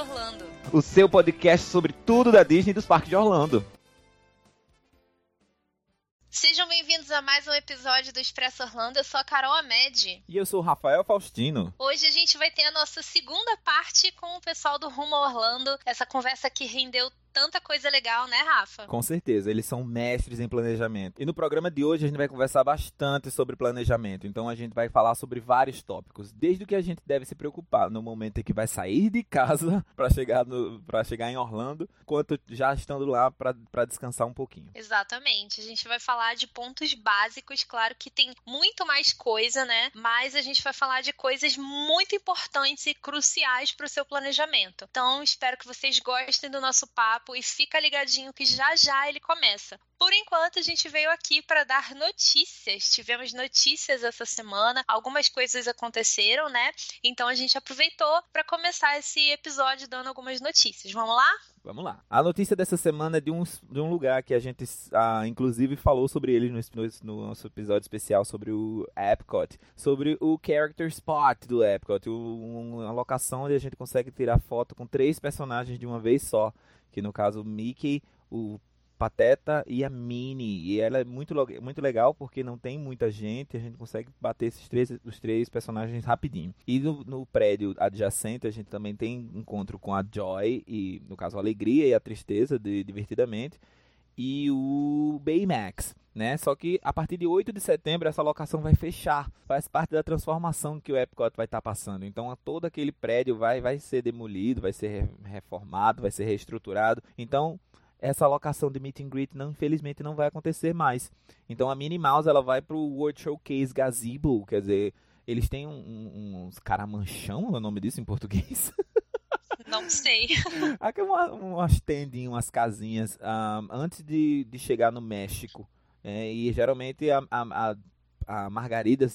Orlando. O seu podcast sobre tudo da Disney e dos parques de Orlando. Sejam bem-vindos a mais um episódio do Expresso Orlando. Eu sou a Carol Amed. E eu sou o Rafael Faustino. Hoje a gente vai ter a nossa segunda parte com o pessoal do Rumo Orlando. Essa conversa que rendeu tanta coisa legal, né, Rafa? Com certeza, eles são mestres em planejamento. E no programa de hoje a gente vai conversar bastante sobre planejamento. Então a gente vai falar sobre vários tópicos, desde o que a gente deve se preocupar no momento em que vai sair de casa para chegar para chegar em Orlando, quanto já estando lá para descansar um pouquinho. Exatamente. A gente vai falar de pontos básicos, claro que tem muito mais coisa, né? Mas a gente vai falar de coisas muito importantes e cruciais para o seu planejamento. Então, espero que vocês gostem do nosso papo papo e fica ligadinho que já já ele começa. Por enquanto, a gente veio aqui para dar notícias. Tivemos notícias essa semana, algumas coisas aconteceram, né? Então a gente aproveitou para começar esse episódio dando algumas notícias. Vamos lá? Vamos lá. A notícia dessa semana é de um, de um lugar que a gente, ah, inclusive, falou sobre ele no, no, nosso episódio especial sobre o Epcot, sobre o Character Spot do Epcot, uma locação onde a gente consegue tirar foto com três personagens de uma vez só que no caso o Mickey, o Pateta e a Minnie. E ela é muito, muito legal porque não tem muita gente, a gente consegue bater esses três, os três personagens rapidinho. E no, no, prédio adjacente a gente também tem encontro com a Joy, e no caso a Alegria e a Tristeza, de Divertidamente, e o Baymax né? Só que a partir de 8 de setembro essa locação vai fechar. Faz parte da transformação que o Epcot vai estar tá passando. Então todo aquele prédio vai, vai ser demolido, vai ser reformado, vai ser reestruturado. Então essa locação de meet and greet não, infelizmente não vai acontecer mais. Então a Minnie Mouse ela vai para o World Showcase Gazebo, quer dizer, eles têm um, um, uns caramanchão, é o nome disso em português. Não sei. Aqui uma, umas tendinhas, umas casinhas, um, antes de, de chegar no México. É, e geralmente a, a, a, a Margarida.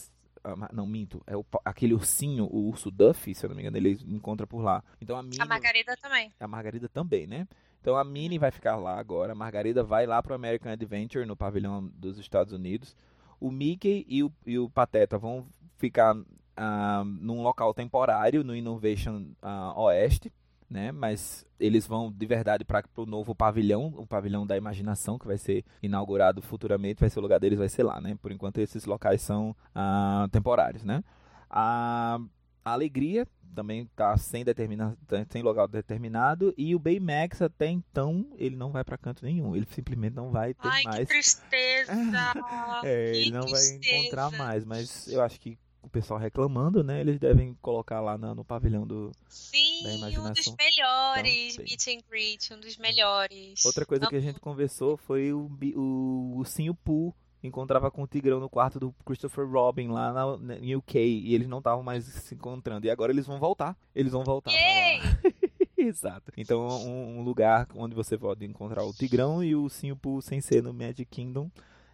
não, minto. É o, aquele ursinho, o urso Duff, se eu não me engano, ele encontra por lá. Então a Minnie. A Margarida também. A Margarida também, né? Então a Minnie vai ficar lá agora. A Margarida vai lá pro American Adventure, no pavilhão dos Estados Unidos. O Mickey e o, e o Pateta vão ficar uh, num local temporário no Innovation uh, Oeste né? Mas eles vão de verdade para o novo pavilhão, o pavilhão da imaginação que vai ser inaugurado futuramente, vai ser o lugar deles, vai ser lá, né? Por enquanto esses locais são ah, temporários, né? A, a alegria também está sem determinado, sem local determinado e o Baymax até então ele não vai para canto nenhum, ele simplesmente não vai ter Ai, mais. Que tristeza. é, que ele não tristeza. vai encontrar mais, mas eu acho que o pessoal reclamando, né? Eles devem colocar lá no, no pavilhão do, Sim, da imaginação. um dos melhores então, meet and greet, um dos melhores. Outra coisa que a gente conversou foi o, o Ursinho Pooh encontrava com o Tigrão no quarto do Christopher Robin lá na, na UK e eles não estavam mais se encontrando. E agora eles vão voltar. Eles vão voltar Yay! pra lá. Exato. Então, um, um, lugar onde você pode encontrar o Tigrão e o Ursinho Pooh sem ser no Magic Kingdom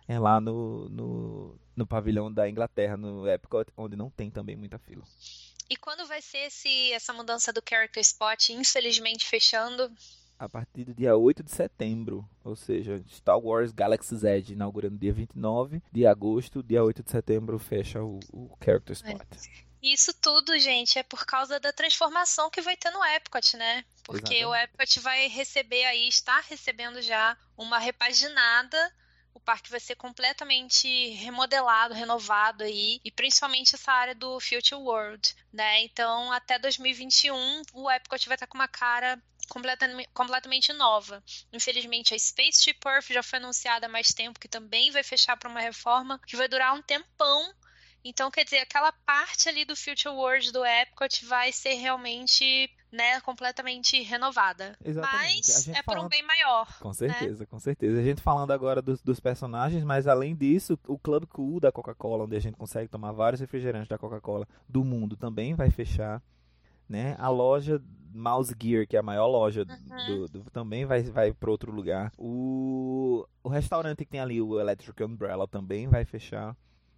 é lá no, no, no pavilhão da Inglaterra, no Epcot, onde não tem também muita fila. E quando vai ser esse, essa mudança do Character Spot, infelizmente fechando? A partir do dia 8 de setembro, ou seja, Star Wars Galaxy's Edge inaugurando dia 29 de agosto, dia 8 de setembro fecha o, o Character Spot. É. Isso tudo, gente, é por causa da transformação que vai ter no Epcot, né? Porque Exatamente. o Epcot vai receber aí, está recebendo já uma repaginada o parque vai ser completamente remodelado, renovado aí, e principalmente essa área do Future World, né? Então, até 2021, o Epcot vai estar com uma cara completamente, completamente nova. Infelizmente, a Spaceship Earth já foi anunciada há mais tempo, que também vai fechar para uma reforma que vai durar um tempão. Então, quer dizer, aquela parte ali do Future World do Epcot vai ser realmente né, completamente renovada. Exatamente. Mas é fala... por um bem maior. Com certeza, né? com certeza. A gente falando agora dos, dos, personagens, mas além disso, o Club Cool da Coca-Cola, onde a gente consegue tomar vários refrigerantes da Coca-Cola do mundo, também vai fechar. Né? A loja Mouse Gear, que é a maior loja uhum. do, do, também vai, vai para outro lugar. O, o restaurante que tem ali, o Electric Umbrella, também vai fechar.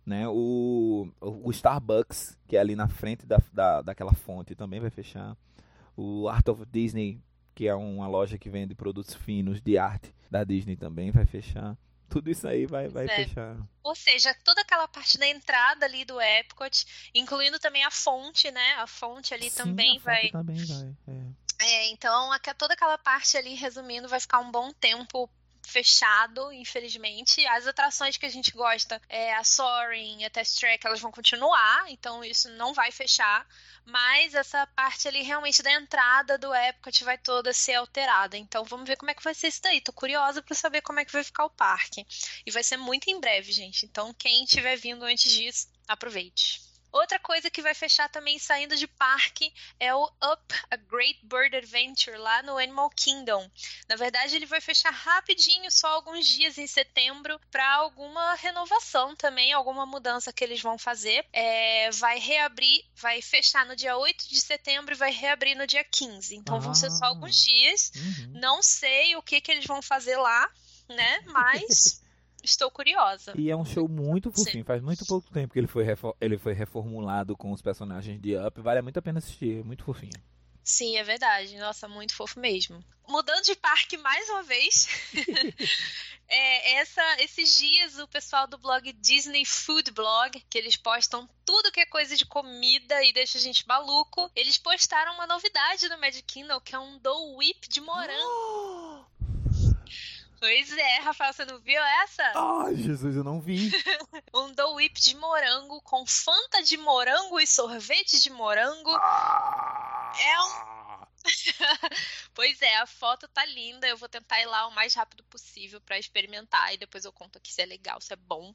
Né? O, o Starbucks, que é ali na frente da, da, daquela fonte, também vai fechar. O Art of Disney, que é uma loja que vende produtos finos de arte da Disney também, vai fechar. Tudo isso aí vai, vai é. fechar. Ou seja, toda aquela parte da entrada ali do Epcot, incluindo também a fonte, né? A fonte ali Sim, também a vai. Fonte também vai. É. É, então, toda aquela parte ali, resumindo, vai ficar um bom tempo fechado, infelizmente. As atrações que a gente gosta, é, a Soaring, a Test Track, elas vão continuar, então isso não vai fechar. Mas essa parte ali realmente da entrada do Epcot vai toda ser alterada. Então vamos ver como é que vai ser isso daí. Tô curiosa para saber como é que vai ficar o parque. E vai ser muito em breve, gente. Então quem estiver vindo antes disso, aproveite. Outra coisa que vai fechar também saindo de parque é o Up a Great Bird Adventure lá no Animal Kingdom. Na verdade, ele vai fechar rapidinho, só alguns dias em setembro, para alguma renovação também, alguma mudança que eles vão fazer. É, vai reabrir, vai fechar no dia 8 de setembro e vai reabrir no dia 15. Então ah. vão ser só alguns ah. dias. Uhum. Não sei o que, que eles vão fazer lá, né? Mas. Estou curiosa. E é um show muito fofinho. Sim. Faz muito pouco tempo que ele foi, ele foi reformulado com os personagens de Up. Vale muito a pena assistir. É muito fofinho. Sim, é verdade. Nossa, muito fofo mesmo. Mudando de parque mais uma vez. é, essa, esses dias o pessoal do blog Disney Food Blog, que eles postam tudo que é coisa de comida e deixa a gente maluco, eles postaram uma novidade no Magic Kingdom, que é um Dole Whip de morango. Pois é, Rafael, você não viu essa? Ai, Jesus, eu não vi. um Dole Whip de morango com Fanta de morango e sorvete de morango. Ah. É um pois é, a foto tá linda. Eu vou tentar ir lá o mais rápido possível para experimentar e depois eu conto aqui se é legal, se é bom.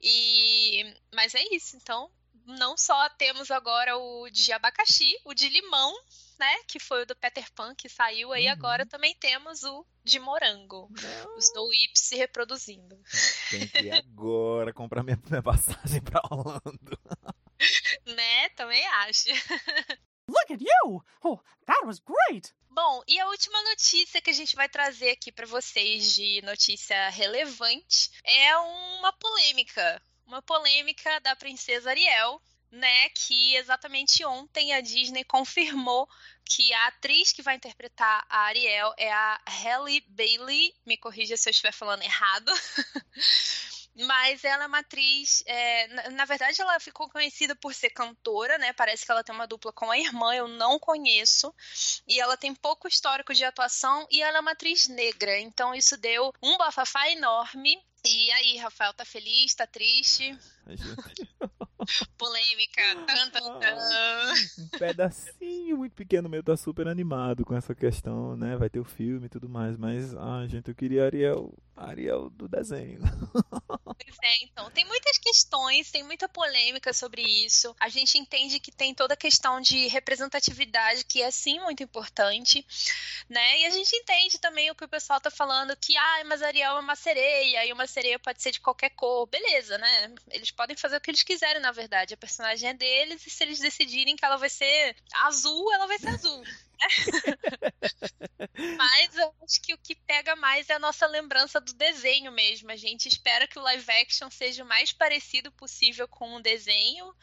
E mas é isso, então não só temos agora o de abacaxi, o de limão né? Que foi o do Peter Pan que saiu. Aí uhum. agora também temos o de morango. Não. Os do Whip se reproduzindo. Tem que ir agora comprar minha, minha passagem pra Orlando. né? Também acho. Look at you! Oh, that was great! Bom, e a última notícia que a gente vai trazer aqui para vocês de notícia relevante é uma polêmica. Uma polêmica da princesa Ariel, né, que exatamente ontem a Disney confirmou que a atriz que vai interpretar a Ariel é a Halle Bailey. Me corrija se eu estiver falando errado. Mas ela é uma atriz. É, na, na, verdade, ela ficou conhecida por ser cantora, né? Parece que ela tem uma dupla com a irmã, eu não conheço. E ela tem pouco histórico de atuação e ela é uma atriz negra. Então isso deu um bafafá enorme. E aí, Rafael, tá feliz? Tá triste? Polêmica. Tan, tan, tan. Um pedacinho muito pequeno meu tá super animado com essa questão, né? Vai ter o filme e tudo mais, mas, ah, gente, eu queria Ariel, Ariel do desenho. Pois é, então. Tem muitas questões, tem muita polêmica sobre isso. A gente entende que tem toda a questão de representatividade, que é sim muito importante, né? E a gente entende também o que o pessoal tá falando, que, ah, mas Ariel é uma sereia, e uma sereia pode ser de qualquer cor. Beleza, né? Eles podem fazer o que eles quiserem, na verdade. A personagem é deles, e se eles decidirem que ela vai ser azul, ela vai ser azul. Mas eu acho que o que pega mais é a nossa lembrança do desenho mesmo. A gente espera que o live action seja o mais parecido possível com o desenho.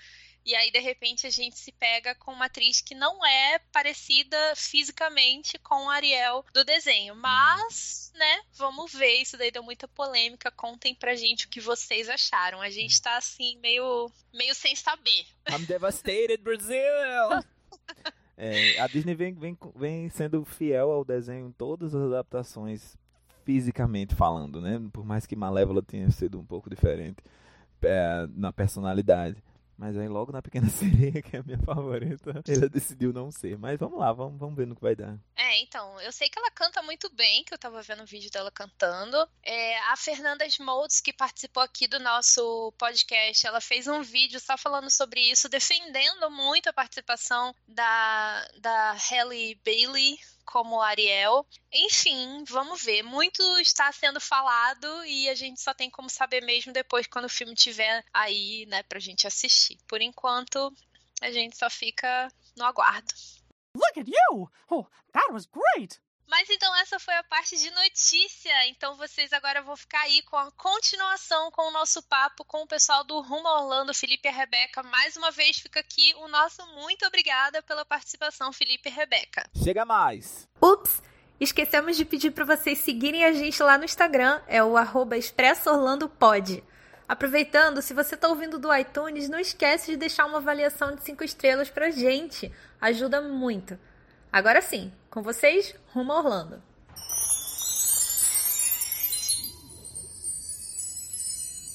E aí, de repente, a gente se pega com uma atriz que não é parecida fisicamente com a Ariel do desenho. Mas, né, vamos ver. Isso daí deu muita polêmica. Contem pra gente o que vocês acharam. A gente tá assim, meio, meio sem saber. I'm devastated, Brazil! É, a Disney vem, vem, vem sendo fiel ao desenho em todas as adaptações, fisicamente falando, né? Por mais que Malévola tenha sido um pouco diferente é, na personalidade. Mas aí logo na Pequena Sereia, que é a minha favorita, ela decidiu não ser. Mas vamos lá, vamos, vamos ver no que vai dar. É, então, eu sei que ela canta muito bem, que eu tava vendo o vídeo dela cantando. É, a Fernanda Smoltz, que participou aqui do nosso podcast, ela fez um vídeo só falando sobre isso, defendendo muito a participação da, da Halle Bailey como Ariel. Enfim, vamos ver. Muito está sendo falado e a gente só tem como saber mesmo depois quando o filme tiver aí, né, pra gente assistir. Por enquanto, a gente só fica no aguardo. Look at you! Oh, that was great! Mas então essa foi a parte de notícia. Então vocês agora vão ficar aí com a continuação com o nosso papo com o pessoal do Rumo Orlando, Felipe e Rebeca. Mais uma vez fica aqui o nosso muito obrigada pela participação, Felipe e Rebeca. Chega mais. Ups, esquecemos de pedir para vocês seguirem a gente lá no Instagram, é o arroba expressoorlandopod. Aproveitando, se você está ouvindo do iTunes, não esquece de deixar uma avaliação de 5 estrelas pra gente. Ajuda muito. Agora sim, com vocês, rumo a Orlando.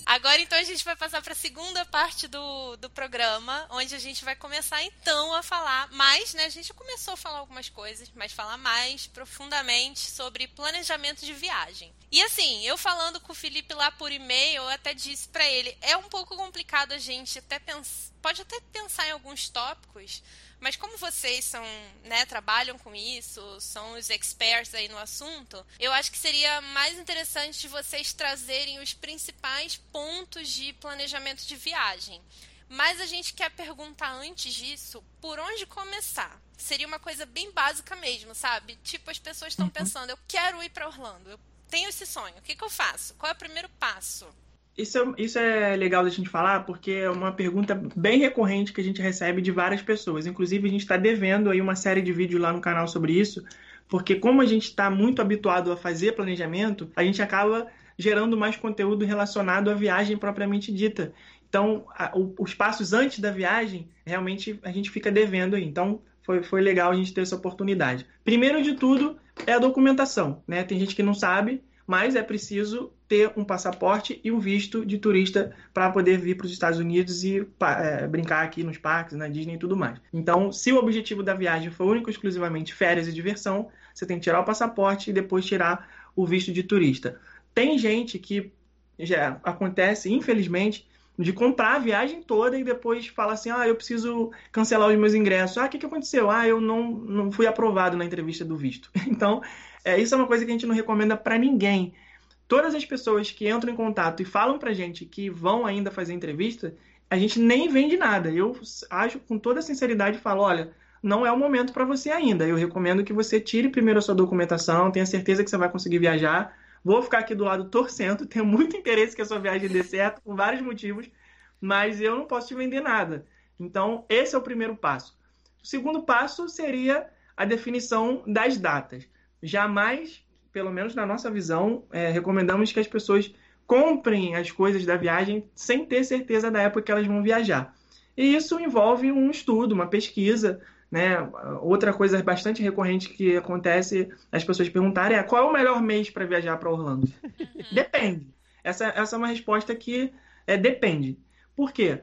Agora então a gente vai passar para a segunda parte do, do programa, onde a gente vai começar então a falar mais, né? A gente começou a falar algumas coisas, mas falar mais profundamente sobre planejamento de viagem. E assim, eu falando com o Felipe lá por e-mail, eu até disse para ele, é um pouco complicado a gente até pensar, pode até pensar em alguns tópicos, mas como vocês são, né, trabalham com isso, são os experts aí no assunto, eu acho que seria mais interessante vocês trazerem os principais pontos de planejamento de viagem. Mas a gente quer perguntar antes disso, por onde começar? Seria uma coisa bem básica mesmo, sabe? Tipo, as pessoas estão uhum. pensando, eu quero ir para Orlando, eu tenho esse sonho, o que, que eu faço? Qual é o primeiro passo? Isso é, isso é legal da gente falar, porque é uma pergunta bem recorrente que a gente recebe de várias pessoas. Inclusive, a gente está devendo aí uma série de vídeos lá no canal sobre isso, porque como a gente está muito habituado a fazer planejamento, a gente acaba gerando mais conteúdo relacionado à viagem propriamente dita. Então, a, o, os passos antes da viagem, realmente a gente fica devendo aí. Então, foi, foi legal a gente ter essa oportunidade. Primeiro de tudo é a documentação, né? Tem gente que não sabe, mas é preciso ter um passaporte e um visto de turista para poder vir para os Estados Unidos e é, brincar aqui nos parques, na Disney e tudo mais. Então, se o objetivo da viagem for único exclusivamente férias e diversão, você tem que tirar o passaporte e depois tirar o visto de turista. Tem gente que já acontece, infelizmente, de comprar a viagem toda e depois fala assim: ah, eu preciso cancelar os meus ingressos. Ah, o que, que aconteceu? Ah, eu não, não fui aprovado na entrevista do visto. Então, é, isso é uma coisa que a gente não recomenda para ninguém. Todas as pessoas que entram em contato e falam pra gente que vão ainda fazer entrevista, a gente nem vende nada. Eu acho com toda sinceridade falo, olha, não é o momento para você ainda. Eu recomendo que você tire primeiro a sua documentação, tenha certeza que você vai conseguir viajar. Vou ficar aqui do lado torcendo, tenho muito interesse que a sua viagem dê certo, por vários motivos, mas eu não posso te vender nada. Então, esse é o primeiro passo. O segundo passo seria a definição das datas jamais, pelo menos na nossa visão, é, recomendamos que as pessoas comprem as coisas da viagem sem ter certeza da época que elas vão viajar. E isso envolve um estudo, uma pesquisa. Né? Outra coisa bastante recorrente que acontece as pessoas perguntarem é qual é o melhor mês para viajar para Orlando? Depende. Essa, essa é uma resposta que é, depende. Por quê?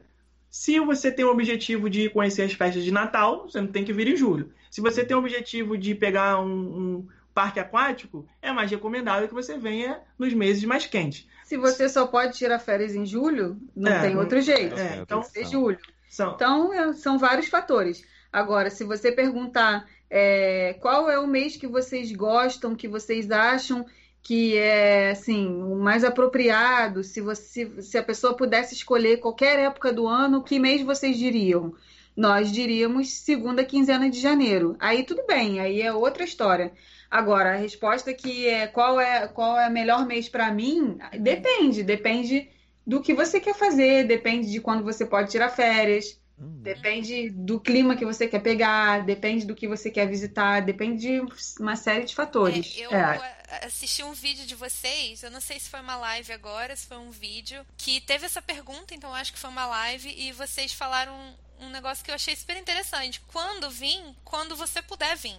Se você tem o objetivo de conhecer as festas de Natal, você não tem que vir em julho. Se você tem o objetivo de pegar um, um parque aquático, é mais recomendável que você venha nos meses mais quentes. Se você só pode tirar férias em julho, não é, tem outro jeito. É, então, ser julho. São... Então, é, são vários fatores. Agora, se você perguntar é, qual é o mês que vocês gostam, que vocês acham que é assim o mais apropriado, se você se a pessoa pudesse escolher qualquer época do ano, que mês vocês diriam? Nós diríamos segunda quinzena de janeiro. Aí tudo bem, aí é outra história. Agora, a resposta que é qual é qual é o melhor mês para mim, depende, depende do que você quer fazer, depende de quando você pode tirar férias, hum. depende do clima que você quer pegar, depende do que você quer visitar, depende de uma série de fatores. É, eu é. assisti um vídeo de vocês, eu não sei se foi uma live agora, se foi um vídeo, que teve essa pergunta, então acho que foi uma live, e vocês falaram um negócio que eu achei super interessante. Quando vim, quando você puder vir.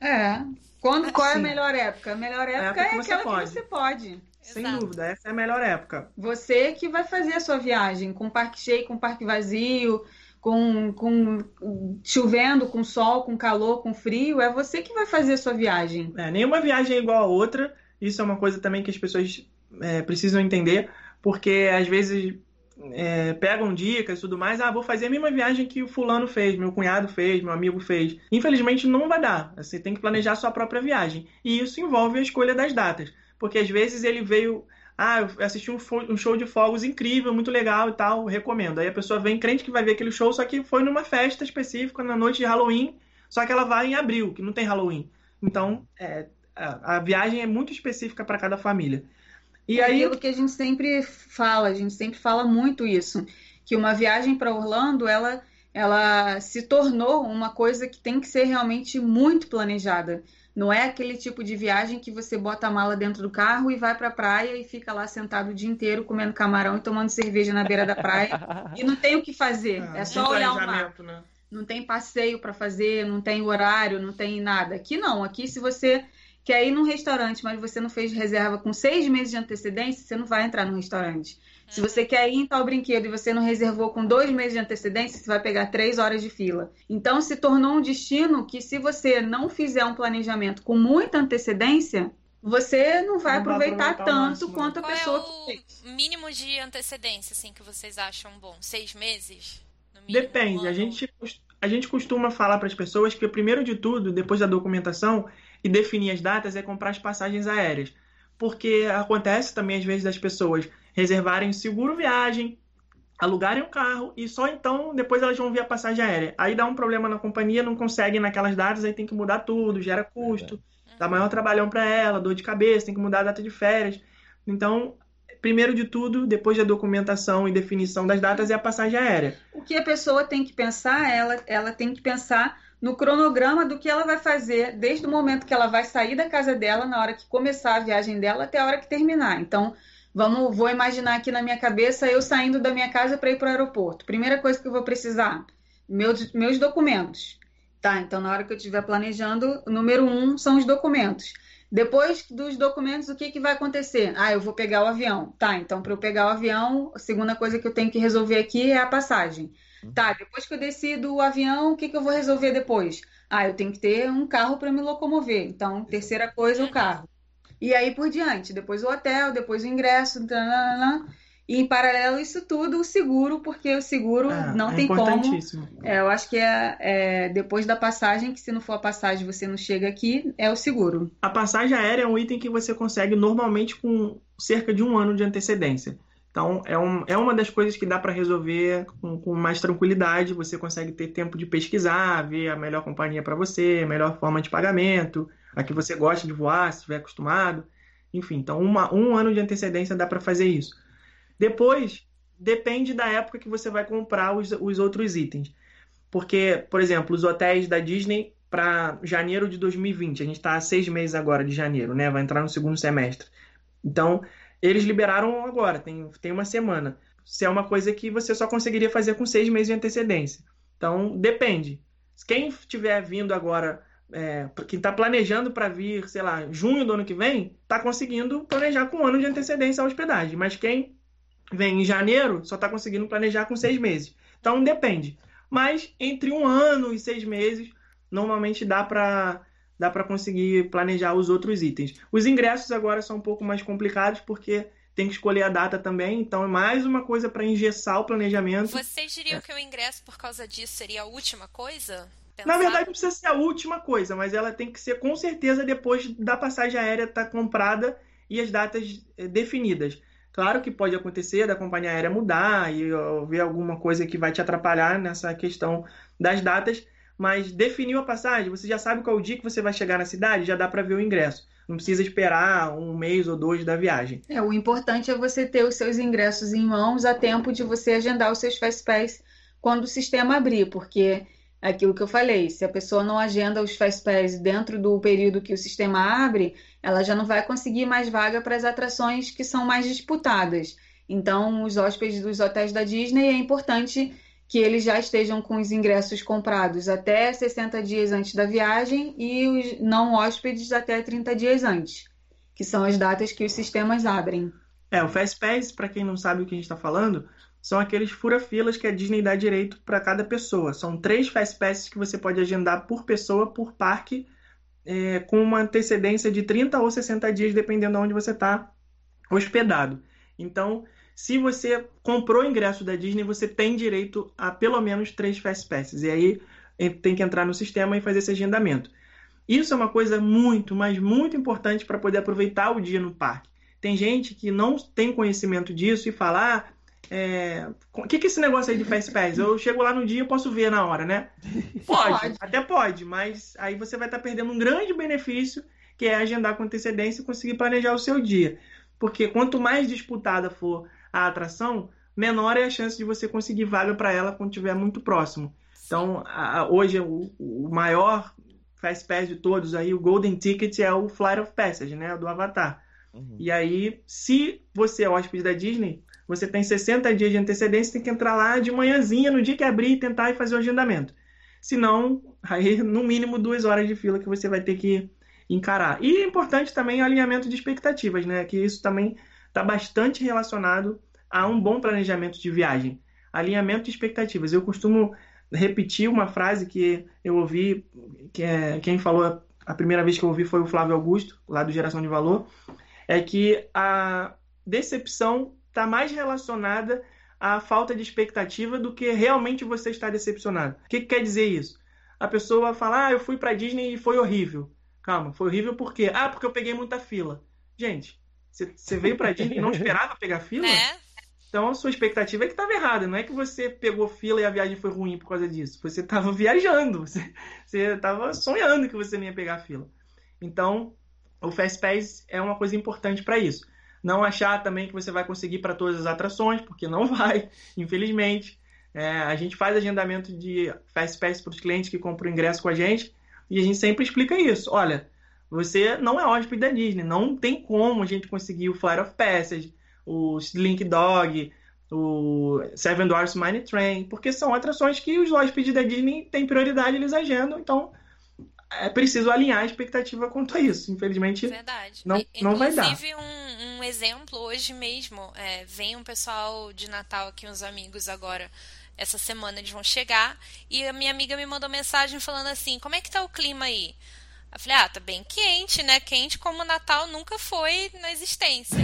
É. Quando, qual é a melhor época? A melhor época é, é aquela pode. que você pode. Sem Exato. dúvida, essa é a melhor época. Você que vai fazer a sua viagem com parque cheio, com parque vazio, com, com chovendo, com sol, com calor, com frio, é você que vai fazer a sua viagem. É, nenhuma viagem é igual a outra. Isso é uma coisa também que as pessoas é, precisam entender, porque às vezes é, pegam dicas e tudo mais. Ah, vou fazer a mesma viagem que o fulano fez, meu cunhado fez, meu amigo fez. Infelizmente não vai dar. Você tem que planejar sua própria viagem. E isso envolve a escolha das datas. Porque às vezes ele veio. Ah, eu assisti um, um show de fogos incrível, muito legal e tal, recomendo. Aí a pessoa vem crente que vai ver aquele show, só que foi numa festa específica, na noite de Halloween, só que ela vai em abril, que não tem Halloween. Então, é, a, a viagem é muito específica para cada família. E é aí... aquilo que a gente sempre fala, a gente sempre fala muito isso, que uma viagem para Orlando, ela, ela se tornou uma coisa que tem que ser realmente muito planejada. Não é aquele tipo de viagem que você bota a mala dentro do carro e vai para a praia e fica lá sentado o dia inteiro comendo camarão e tomando cerveja na beira da praia e não tem o que fazer. Ah, é só olhar o mar. Né? não tem passeio para fazer, não tem horário, não tem nada. Aqui não, aqui se você quer ir num restaurante, mas você não fez reserva com seis meses de antecedência, você não vai entrar no restaurante. Se uhum. você quer ir em tal brinquedo e você não reservou com dois meses de antecedência, você vai pegar três horas de fila. Então se tornou um destino que, se você não fizer um planejamento com muita antecedência, você não vai não aproveitar, aproveitar tanto quanto a Qual pessoa é o que mínimo de antecedência assim que vocês acham bom? Seis meses? Mínimo, Depende. Um a gente a gente costuma falar para as pessoas que primeiro de tudo, depois da documentação e definir as datas, é comprar as passagens aéreas, porque acontece também às vezes das pessoas reservarem seguro viagem, alugarem um carro e só então depois elas vão ver a passagem aérea. Aí dá um problema na companhia, não conseguem naquelas datas, aí tem que mudar tudo, gera custo. É dá maior trabalhão para ela, dor de cabeça, tem que mudar a data de férias. Então, primeiro de tudo, depois da documentação e definição das datas, é a passagem aérea. O que a pessoa tem que pensar, ela, ela tem que pensar no cronograma do que ela vai fazer desde o momento que ela vai sair da casa dela, na hora que começar a viagem dela, até a hora que terminar. Então, vamos, vou imaginar aqui na minha cabeça eu saindo da minha casa para ir para o aeroporto. Primeira coisa que eu vou precisar, meus, meus documentos. Tá, então na hora que eu estiver planejando, o número um são os documentos. Depois dos documentos, o que, que vai acontecer? Ah, eu vou pegar o avião. Tá, então para eu pegar o avião, a segunda coisa que eu tenho que resolver aqui é a passagem. Uhum. Tá, depois que eu decido o avião, o que, que eu vou resolver depois? Ah, eu tenho que ter um carro para me locomover. Então, terceira coisa, o carro. E aí por diante. Depois o hotel, depois o ingresso. Tanana. E em paralelo isso tudo, o seguro, porque o seguro é, não é tem como. É, eu acho que é, é, depois da passagem, que se não for a passagem você não chega aqui, é o seguro. A passagem aérea é um item que você consegue normalmente com cerca de um ano de antecedência. Então, é, um, é uma das coisas que dá para resolver com, com, mais tranquilidade. Você consegue ter tempo de pesquisar, ver a melhor companhia para você, a melhor forma de pagamento, a que você gosta de voar, se estiver acostumado. Enfim, então uma, um ano de antecedência dá para fazer isso. Depois, depende da época que você vai comprar os, os outros itens. Porque, por exemplo, os hotéis da Disney para janeiro de 2020, a gente está há seis meses agora de janeiro, né? Vai entrar no segundo semestre. Então, eles liberaram agora, tem, tem uma semana. Se é uma coisa que você só conseguiria fazer com seis meses de antecedência. Então, depende. Quem estiver vindo agora, é, quem está planejando para vir, sei lá, junho do ano que vem, está conseguindo planejar com um ano de antecedência a hospedagem. Mas quem vem em janeiro, só está conseguindo planejar com seis meses. Então depende. Mas entre um ano e seis meses, normalmente dá para dá para conseguir planejar os outros itens. Os ingressos agora são um pouco mais complicados porque tem que escolher a data também, então é mais uma coisa para engessar o planejamento. Vocês diriam é. que o ingresso por causa disso seria a última coisa? Pensar? Na verdade, não precisa ser a última coisa, mas ela tem que ser com certeza depois da passagem aérea estar tá comprada e as datas eh, definidas. Claro que pode acontecer da companhia aérea mudar e ver alguma coisa que vai te atrapalhar nessa questão das datas, mas definiu a passagem, você já sabe qual o dia que você vai chegar na cidade, já dá para ver o ingresso. Não precisa esperar um mês ou dois da viagem. É, o importante é você ter os seus ingressos em mãos a tempo de você agendar os seus Fastpass quando o sistema abrir, porque aquilo que eu falei, se a pessoa não agenda os Fastpass dentro do período que o sistema abre, ela já não vai conseguir mais vaga para as atrações que são mais disputadas. Então, os hóspedes dos hotéis da Disney é importante que eles já estejam com os ingressos comprados até 60 dias antes da viagem e os não hóspedes até 30 dias antes, que são as datas que os sistemas abrem. É, o Fastpass, para quem não sabe o que a gente está falando, são aqueles fura-filas que a Disney dá direito para cada pessoa. São três Fastpasses que você pode agendar por pessoa, por parque, é, com uma antecedência de 30 ou 60 dias, dependendo de onde você está hospedado. Então, se você comprou o ingresso da Disney, você tem direito a pelo menos três Fast Passes. E aí tem que entrar no sistema e fazer esse agendamento. Isso é uma coisa muito, mas muito importante para poder aproveitar o dia no parque. Tem gente que não tem conhecimento disso e fala: ah, é... O que, que é esse negócio aí de Fast Pass? Eu chego lá no dia e posso ver na hora, né? Pode, pode, até pode, mas aí você vai estar tá perdendo um grande benefício, que é agendar com antecedência e conseguir planejar o seu dia. Porque quanto mais disputada for a atração, menor é a chance de você conseguir vaga para ela quando estiver muito próximo. Então, a, hoje, o, o, maior Fast Pass de todos aí, o Golden Ticket, é o Flight of Passage, né? Do Avatar. Uhum. E aí, se você é hóspede da Disney, você tem 60 dias de antecedência, tem que entrar lá de manhãzinha, no dia que abrir, e tentar e fazer o agendamento. senão, aí no mínimo duas horas de fila que você vai ter que encarar. E é importante também o alinhamento de expectativas, né? Que isso também está bastante relacionado a um bom planejamento de viagem. Alinhamento de expectativas. Eu costumo repetir uma frase que eu ouvi, que é, quem falou a primeira vez que eu ouvi foi o Flávio Augusto, lá do Geração de Valor, é que a decepção está mais relacionada à falta de expectativa do que realmente você está decepcionado. O que, que quer dizer isso? A pessoa fala, ah, eu fui para Disney e foi horrível. Calma, foi horrível por quê? Ah, porque eu peguei muita fila. Gente, você veio para Disney e não esperava pegar fila? É. Então a sua expectativa é que estava errada. Não é que você pegou fila e a viagem foi ruim por causa disso. Você estava viajando. Você estava sonhando que você não ia pegar fila. Então o Fastpass é uma coisa importante para isso. Não achar também que você vai conseguir para todas as atrações, porque não vai, infelizmente. É, a gente faz agendamento de Fastpass para os clientes que compram ingresso com a gente e a gente sempre explica isso. Olha, você não é hóspede da Disney, não tem como a gente conseguir o Flight of Passage, o Slink Dog, o Seven Dwarfs Mine Train, porque são atrações que os hóspedes da Disney têm prioridade, eles agendam, então é preciso alinhar a expectativa quanto a isso. Infelizmente, Verdade. Não, não vai dar. Inclusive, um, um exemplo, hoje mesmo, é, vem um pessoal de Natal aqui, uns amigos agora, essa semana eles vão chegar, e a minha amiga me mandou mensagem falando assim, como é que tá o clima aí? Eu falei, ah, tá bem quente, né? Quente como o Natal nunca foi na existência.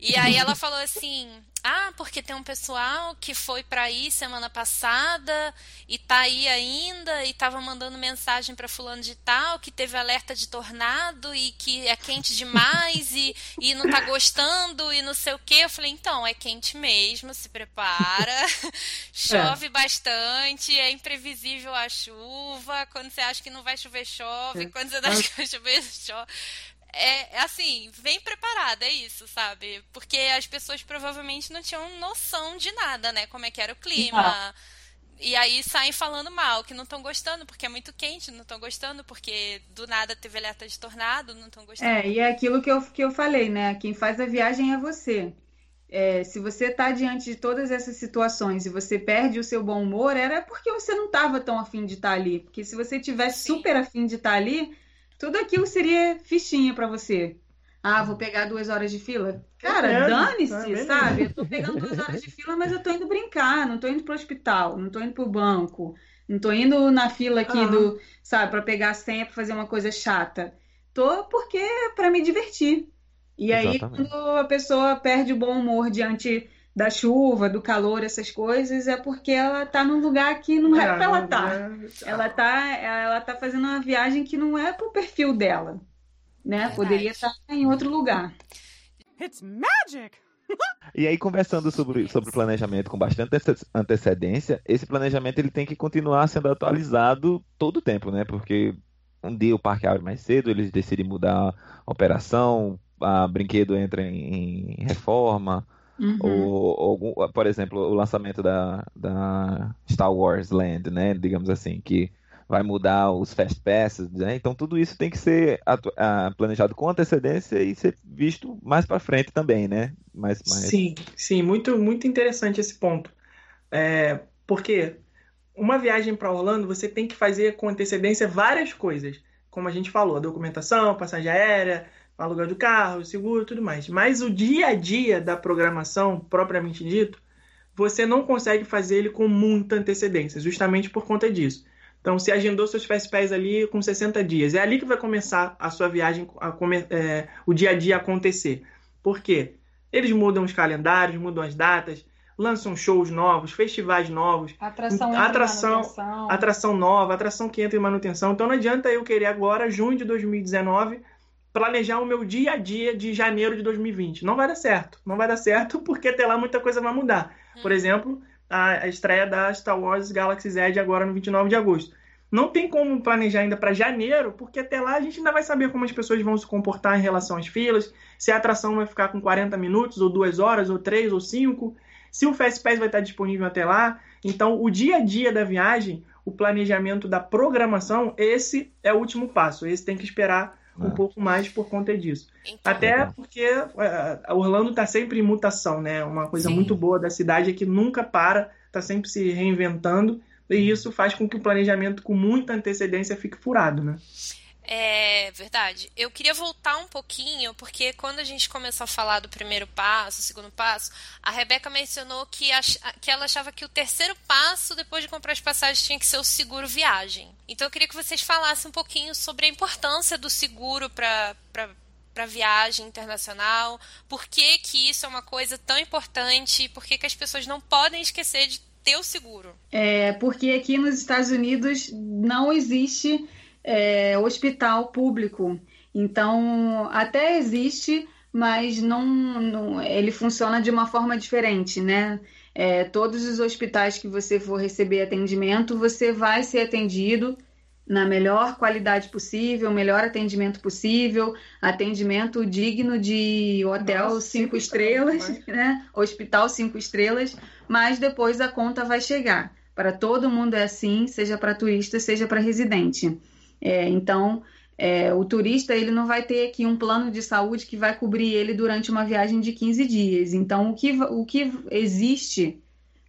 e aí ela falou assim: ah, porque tem um pessoal que foi para aí semana passada e tá aí ainda e tava mandando mensagem para fulano de tal que teve alerta de tornado e que é quente demais e, e não tá gostando e não sei o que. Eu falei, então, é quente mesmo, se prepara. chove é. bastante, é imprevisível a chuva. Quando você acha que não vai chover, chove. É. Quando você acha que vai chover, chove é, é assim, vem preparada, é isso, sabe? Porque as pessoas provavelmente não tinham noção de nada, né? Como é que era o clima. E aí saem falando mal, que não estão gostando porque é muito quente, não estão gostando porque do nada teve alerta de tornado, não estão gostando. É, e é aquilo que eu, que eu falei, né? Quem faz a viagem é você. É, se você está diante de todas essas situações e você perde o seu bom humor, era porque você não estava tão afim de estar tá ali. Porque se você tivesse Sim. super afim de estar tá ali, tudo aquilo seria fichinha para você. Ah, vou pegar duas horas de fila. Cara, é dane-se, é sabe? Eu tô pegando duas horas de fila, mas eu tô indo brincar, não tô indo pro hospital, não tô indo pro banco, não tô indo na fila aqui ah. do, sabe, para pegar a senha para fazer uma coisa chata. Tô porque é para me divertir. E aí, Exatamente. quando a pessoa perde o bom humor diante da chuva, do calor, essas coisas, é porque ela tá num lugar que não é, é para ela estar. Tá. Ela tá, ela tá fazendo uma viagem que não é pro perfil dela, né? Verdade. Poderia estar tá em outro lugar. It's magic. E aí, conversando sobre, sobre planejamento com bastante antecedência, esse planejamento ele tem que continuar sendo atualizado todo o tempo, né? Porque um dia o parque abre mais cedo, eles decidem mudar a operação, a brinquedo entra em, em reforma, Uhum. Ou, ou, por exemplo, o lançamento da, da Star Wars Land, né? Digamos assim, que vai mudar os Fast Passes, né? Então tudo isso tem que ser planejado com antecedência e ser visto mais para frente também, né? Mais, mais... Sim, sim, muito, muito interessante esse ponto. É, porque uma viagem para Orlando você tem que fazer com antecedência várias coisas, como a gente falou, documentação, passagem aérea, aluguel do carro, seguro, tudo mais. Mas o dia a dia da programação, propriamente dito, você não consegue fazer ele com muita antecedência, justamente por conta disso. Então, você agendou seus fast ali com 60 dias. É ali que vai começar a sua viagem, a é, o dia a dia acontecer. Por quê? Eles mudam os calendários, mudam as datas, lançam shows novos, festivais novos, atração, atração, atração nova, atração que entra em manutenção. Então não adianta eu querer agora, junho de 2019, planejar o meu dia a dia de janeiro de 2020. Não vai dar certo. Não vai dar certo porque até lá muita coisa vai mudar. Por hum. exemplo, a, a estreia da Star Wars Galaxy Z agora no 29 de agosto. Não tem como planejar ainda para janeiro, porque até lá a gente ainda vai saber como as pessoas vão se comportar em relação às filas, se a atração vai ficar com 40 minutos, ou 2 horas, ou 3, ou 5, se o Fast Pass vai estar disponível até lá. Então, o dia a dia da viagem, o planejamento da programação, esse é o último passo. Esse tem que esperar um é. pouco mais por conta disso. Então, Até porque uh, Orlando está sempre em mutação, né? Uma coisa Sim. muito boa da cidade é que nunca para, está sempre se reinventando. e isso faz com que o planejamento com muita antecedência fique furado, né? É verdade. Eu queria voltar um pouquinho, porque quando a gente começou a falar do primeiro passo, segundo passo, a Rebeca mencionou que, ach... que ela achava que o terceiro passo, depois de comprar as passagens, tinha que ser o seguro viagem. Então eu queria que vocês falassem um pouquinho sobre a importância do seguro para para viagem internacional, por que, que isso é uma coisa tão importante, por que, que as pessoas não podem esquecer de ter o seguro. É, porque aqui nos Estados Unidos não existe é, hospital público. Então, até existe, mas não, não, ele funciona de uma forma diferente, né? É, todos os hospitais que você for receber atendimento, você vai ser atendido na melhor qualidade possível, melhor atendimento possível, atendimento digno de hotel Nossa, cinco, estrelas, estrelas né? Hospital cinco estrelas, mas depois a conta vai chegar. Para todo mundo é assim, seja para turista, seja para residente. É, então, é, o turista ele não vai ter aqui um plano de saúde que vai cobrir ele durante uma viagem de 15 dias. Então, o que, o que existe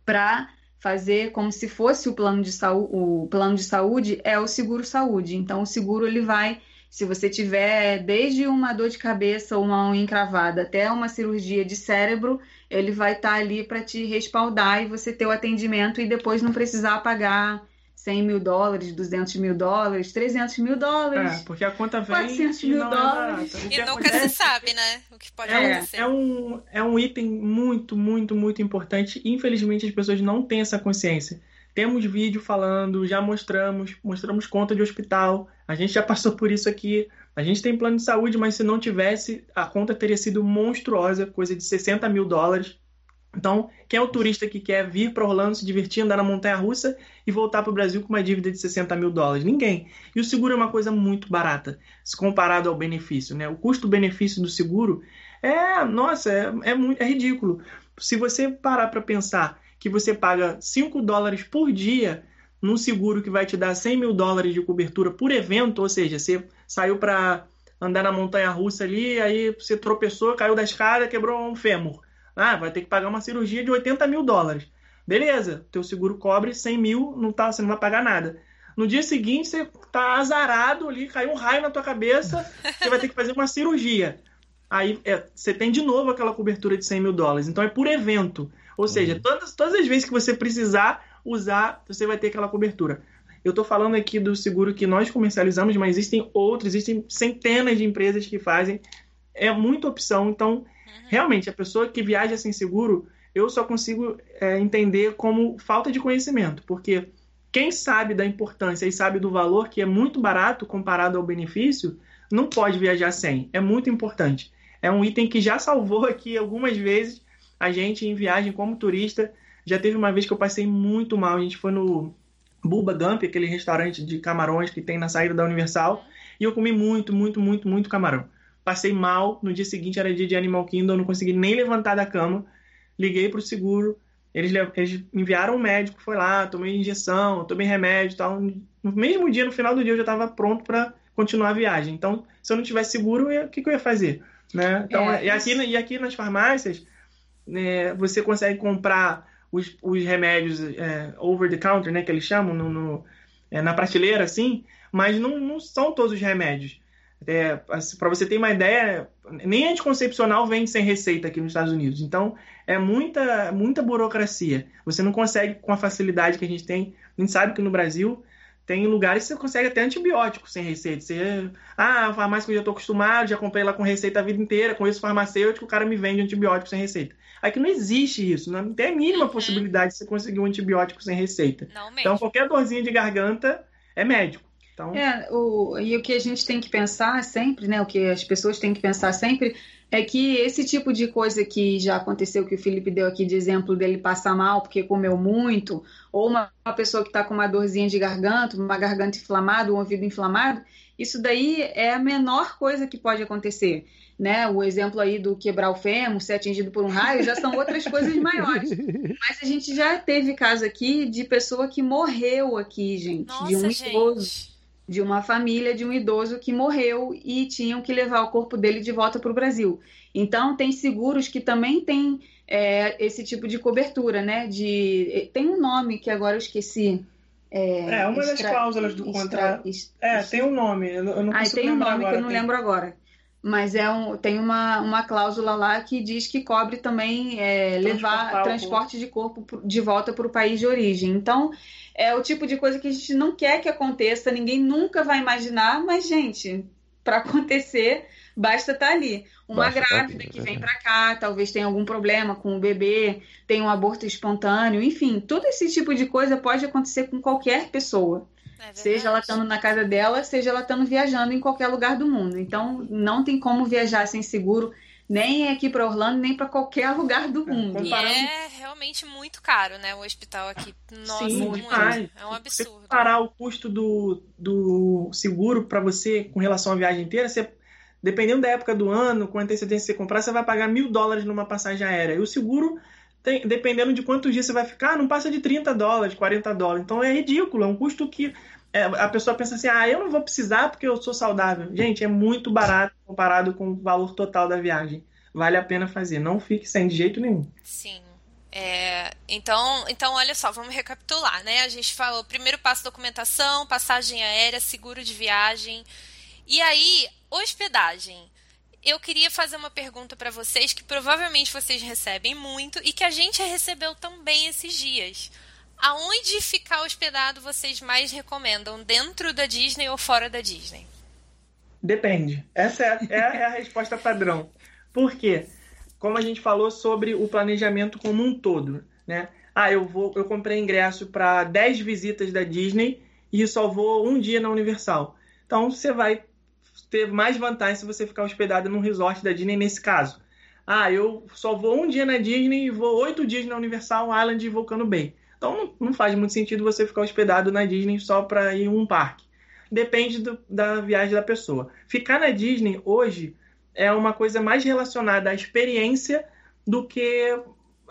para fazer como se fosse o plano de, saúde, o plano de saúde é o seguro saúde. Então, o seguro ele vai, se você tiver desde uma dor de cabeça ou uma unha encravada até uma cirurgia de cérebro, ele vai estar tá ali para te respaldar e você ter o atendimento e depois não precisar pagar 100 mil dólares, 200 mil dólares, 300 mil dólares. É, porque a conta vem 400 mil é dólares. É e nunca se sabe, né? O que pode é, acontecer. É um, é um item muito, muito, muito importante. Infelizmente, as pessoas não têm essa consciência. Temos vídeo falando, já mostramos, mostramos conta de hospital. A gente já passou por isso aqui. A gente tem plano de saúde, mas se não tivesse, a conta teria sido monstruosa, coisa de 60 mil dólares. Então, quem é o turista que quer vir para Orlando se divertir, andar na montanha russa e voltar para o Brasil com uma dívida de 60 mil dólares? Ninguém. E o seguro é uma coisa muito barata, se comparado ao benefício. Né? O custo-benefício do seguro é, nossa, é, é, muito, é ridículo. Se você parar para pensar que você paga 5 dólares por dia num seguro que vai te dar 100 mil dólares de cobertura por evento, ou seja, você saiu para andar na montanha russa ali, aí você tropeçou, caiu da escada, quebrou um fêmur ah, vai ter que pagar uma cirurgia de 80 mil dólares. Beleza, teu seguro cobre 100 mil, não tá, você não vai pagar nada. No dia seguinte, você tá azarado ali, caiu um raio na tua cabeça, você vai ter que fazer uma cirurgia. Aí é, você tem de novo aquela cobertura de 100 mil dólares. Então é por evento. Ou seja, uhum. todas, todas as vezes que você precisar usar, você vai ter aquela cobertura. Eu estou falando aqui do seguro que nós comercializamos, mas existem outros, existem centenas de empresas que fazem. É muita opção. Então, Realmente, a pessoa que viaja sem seguro, eu só consigo é, entender como falta de conhecimento, porque quem sabe da importância e sabe do valor, que é muito barato comparado ao benefício, não pode viajar sem. É muito importante. É um item que já salvou aqui algumas vezes a gente em viagem como turista. Já teve uma vez que eu passei muito mal. A gente foi no Bubba Gump, aquele restaurante de camarões que tem na saída da Universal, e eu comi muito, muito, muito, muito camarão passei mal. No dia seguinte era dia de Animal Kingdom, não consegui nem levantar da cama. Liguei pro seguro, eles, eles enviaram um médico, foi lá, tomei injeção, tomei remédio e tal. No mesmo dia, no final do dia, eu já estava pronto para continuar a viagem. Então, se eu não tivesse seguro, o que, que, eu ia fazer? Né? Então, é, e, aqui, e aqui nas farmácias, né, você consegue comprar os, os remédios é, over the counter, né, que eles chamam, no, no é, na prateleira, assim, mas não, não são todos os remédios. É, para você ter uma ideia, nem anticoncepcional vende sem receita aqui nos Estados Unidos. Então, é muita, muita burocracia. Você não consegue com a facilidade que a gente tem. A gente sabe que no Brasil tem lugares que você consegue até antibiótico sem receita. Você, ah, a farmácia que eu já estou acostumado, já comprei lá com receita a vida inteira, com esse farmacêutico, o cara me vende antibiótico sem receita. Aqui não existe isso, não tem a mínima uhum. possibilidade de você conseguir um antibiótico sem receita. Então, qualquer dorzinha de garganta é médico. Então... É, o, e o que a gente tem que pensar sempre, né? O que as pessoas têm que pensar sempre é que esse tipo de coisa que já aconteceu, que o Felipe deu aqui de exemplo dele passar mal porque comeu muito, ou uma, uma pessoa que está com uma dorzinha de garganta, uma garganta inflamada, um ouvido inflamado, isso daí é a menor coisa que pode acontecer. Né? O exemplo aí do quebrar o fêmur, ser atingido por um raio, já são outras coisas maiores. Mas a gente já teve caso aqui de pessoa que morreu aqui, gente, Nossa, de um idoso de uma família de um idoso que morreu e tinham que levar o corpo dele de volta para o Brasil. Então, tem seguros que também têm é, esse tipo de cobertura, né? De, tem um nome que agora eu esqueci. É, é uma extra, das cláusulas do contrato. É, tem um nome. Eu não ah, tem um nome agora, que eu não tem... lembro agora. Mas é um, tem uma, uma cláusula lá que diz que cobre também é, levar transporte de corpo de volta para o país de origem. Então, é o tipo de coisa que a gente não quer que aconteça, ninguém nunca vai imaginar, mas, gente, para acontecer, basta estar tá ali. Uma basta tá grávida que vem para cá, talvez tenha algum problema com o bebê, tem um aborto espontâneo, enfim, todo esse tipo de coisa pode acontecer com qualquer pessoa. É seja ela estando na casa dela, seja ela estando viajando em qualquer lugar do mundo. Então, não tem como viajar sem seguro, nem aqui para Orlando, nem para qualquer lugar do é, mundo. E é realmente muito caro, né? O hospital aqui. Nossa, Sim, muito. É um absurdo. Se parar o custo do, do seguro para você com relação à viagem inteira, você dependendo da época do ano, com antecedência você comprar, você vai pagar mil dólares numa passagem aérea. E o seguro, tem, dependendo de quantos dias você vai ficar, não passa de 30 dólares, 40 dólares. Então é ridículo, é um custo que a pessoa pensa assim, ah, eu não vou precisar porque eu sou saudável. Gente, é muito barato comparado com o valor total da viagem. Vale a pena fazer, não fique sem de jeito nenhum. Sim. É, então, então, olha só, vamos recapitular, né? A gente falou primeiro passo documentação, passagem aérea, seguro de viagem. E aí, hospedagem. Eu queria fazer uma pergunta para vocês que provavelmente vocês recebem muito e que a gente recebeu também esses dias. Aonde ficar hospedado vocês mais recomendam? Dentro da Disney ou fora da Disney? Depende. Essa é, é, é a resposta padrão. Por quê? Como a gente falou sobre o planejamento como um todo, né? Ah, eu vou, eu comprei ingresso para 10 visitas da Disney e só vou um dia na Universal. Então você vai ter mais vantagem se você ficar hospedado num resort da Disney nesse caso. Ah, eu só vou um dia na Disney e vou oito dias na Universal Island e Volcano Bay. Então não, faz muito sentido você ficar hospedado na Disney só para ir um parque. Depende do, da viagem da pessoa. Ficar na Disney hoje é uma coisa mais relacionada à experiência do que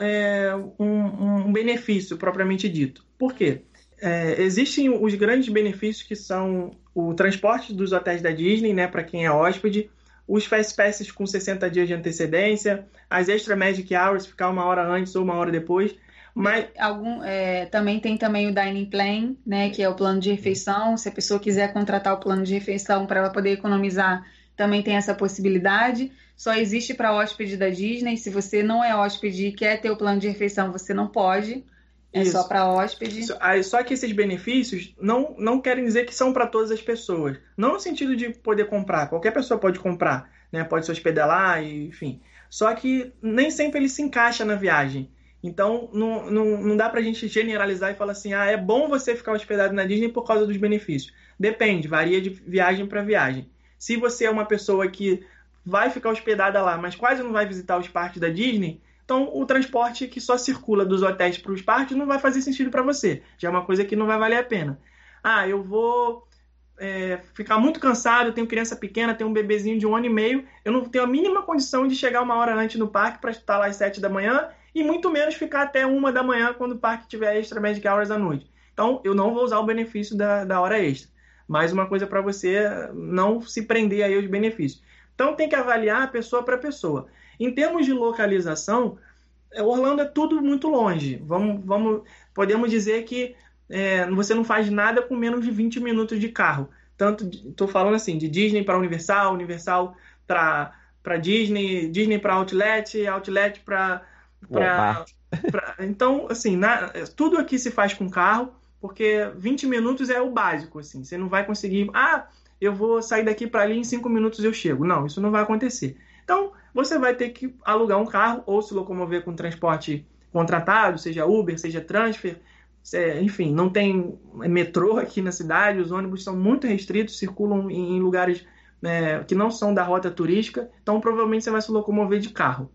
é, um, um, benefício propriamente dito. Por quê? É, existem os grandes benefícios que são o transporte dos hotéis da Disney, né, para quem é hóspede, os Fast Passes com 60 dias de antecedência, as Extra Magic Hours, ficar uma hora antes ou uma hora depois. Mas algum é, também tem também o dining plan, né, que é o plano de refeição. Se a pessoa quiser contratar o plano de refeição para ela poder economizar, também tem essa possibilidade. Só existe para hóspede da Disney. Se você não é hóspede e quer ter o plano de refeição, você não pode. É Isso. só para hóspede. Só que esses benefícios não, não querem dizer que são para todas as pessoas. Não no sentido de poder comprar. Qualquer pessoa pode comprar, né? Pode se hospedar lá, enfim. Só que nem sempre ele se encaixa na viagem. Então, não, não, não dá pra gente generalizar e falar assim, ah, é bom você ficar hospedado na Disney por causa dos benefícios. Depende, varia de viagem para viagem. Se você é uma pessoa que vai ficar hospedada lá, mas quase não vai visitar os parques da Disney, então, o transporte que só circula dos hotéis para os parques não vai fazer sentido para você. Já é uma coisa que não vai valer a pena. Ah, eu vou é, ficar muito cansado, tenho criança pequena, tenho um bebezinho de um ano e meio, eu não tenho a mínima condição de chegar uma hora antes no parque para estar lá às sete da manhã e muito menos ficar até uma da manhã quando o parque tiver extra magic hours à noite. Então, eu não vou usar o benefício da, da hora extra. Mais uma coisa para você não se prender aí aos benefícios. Então, tem que avaliar pessoa para pessoa. Em termos de localização, é, Orlando é tudo muito longe. Vamos, vamos, podemos dizer que é, você não faz nada com menos de 20 minutos de carro. Tanto, estou falando assim, de Disney para Universal, Universal para Disney, Disney para Outlet, Outlet para. Então, assim, na, tudo aqui se faz com carro, porque 20 minutos é o básico, assim. Você não vai conseguir. Ah, eu vou sair daqui para ali em 5 minutos eu chego. Não, isso não vai acontecer. Então, você vai ter que alugar um carro ou se locomover com transporte contratado, seja Uber, seja transfer, enfim, não tem metrô aqui na cidade, os ônibus são muito restritos, circulam em lugares né, que não são da rota turística, então provavelmente você vai se locomover de carro.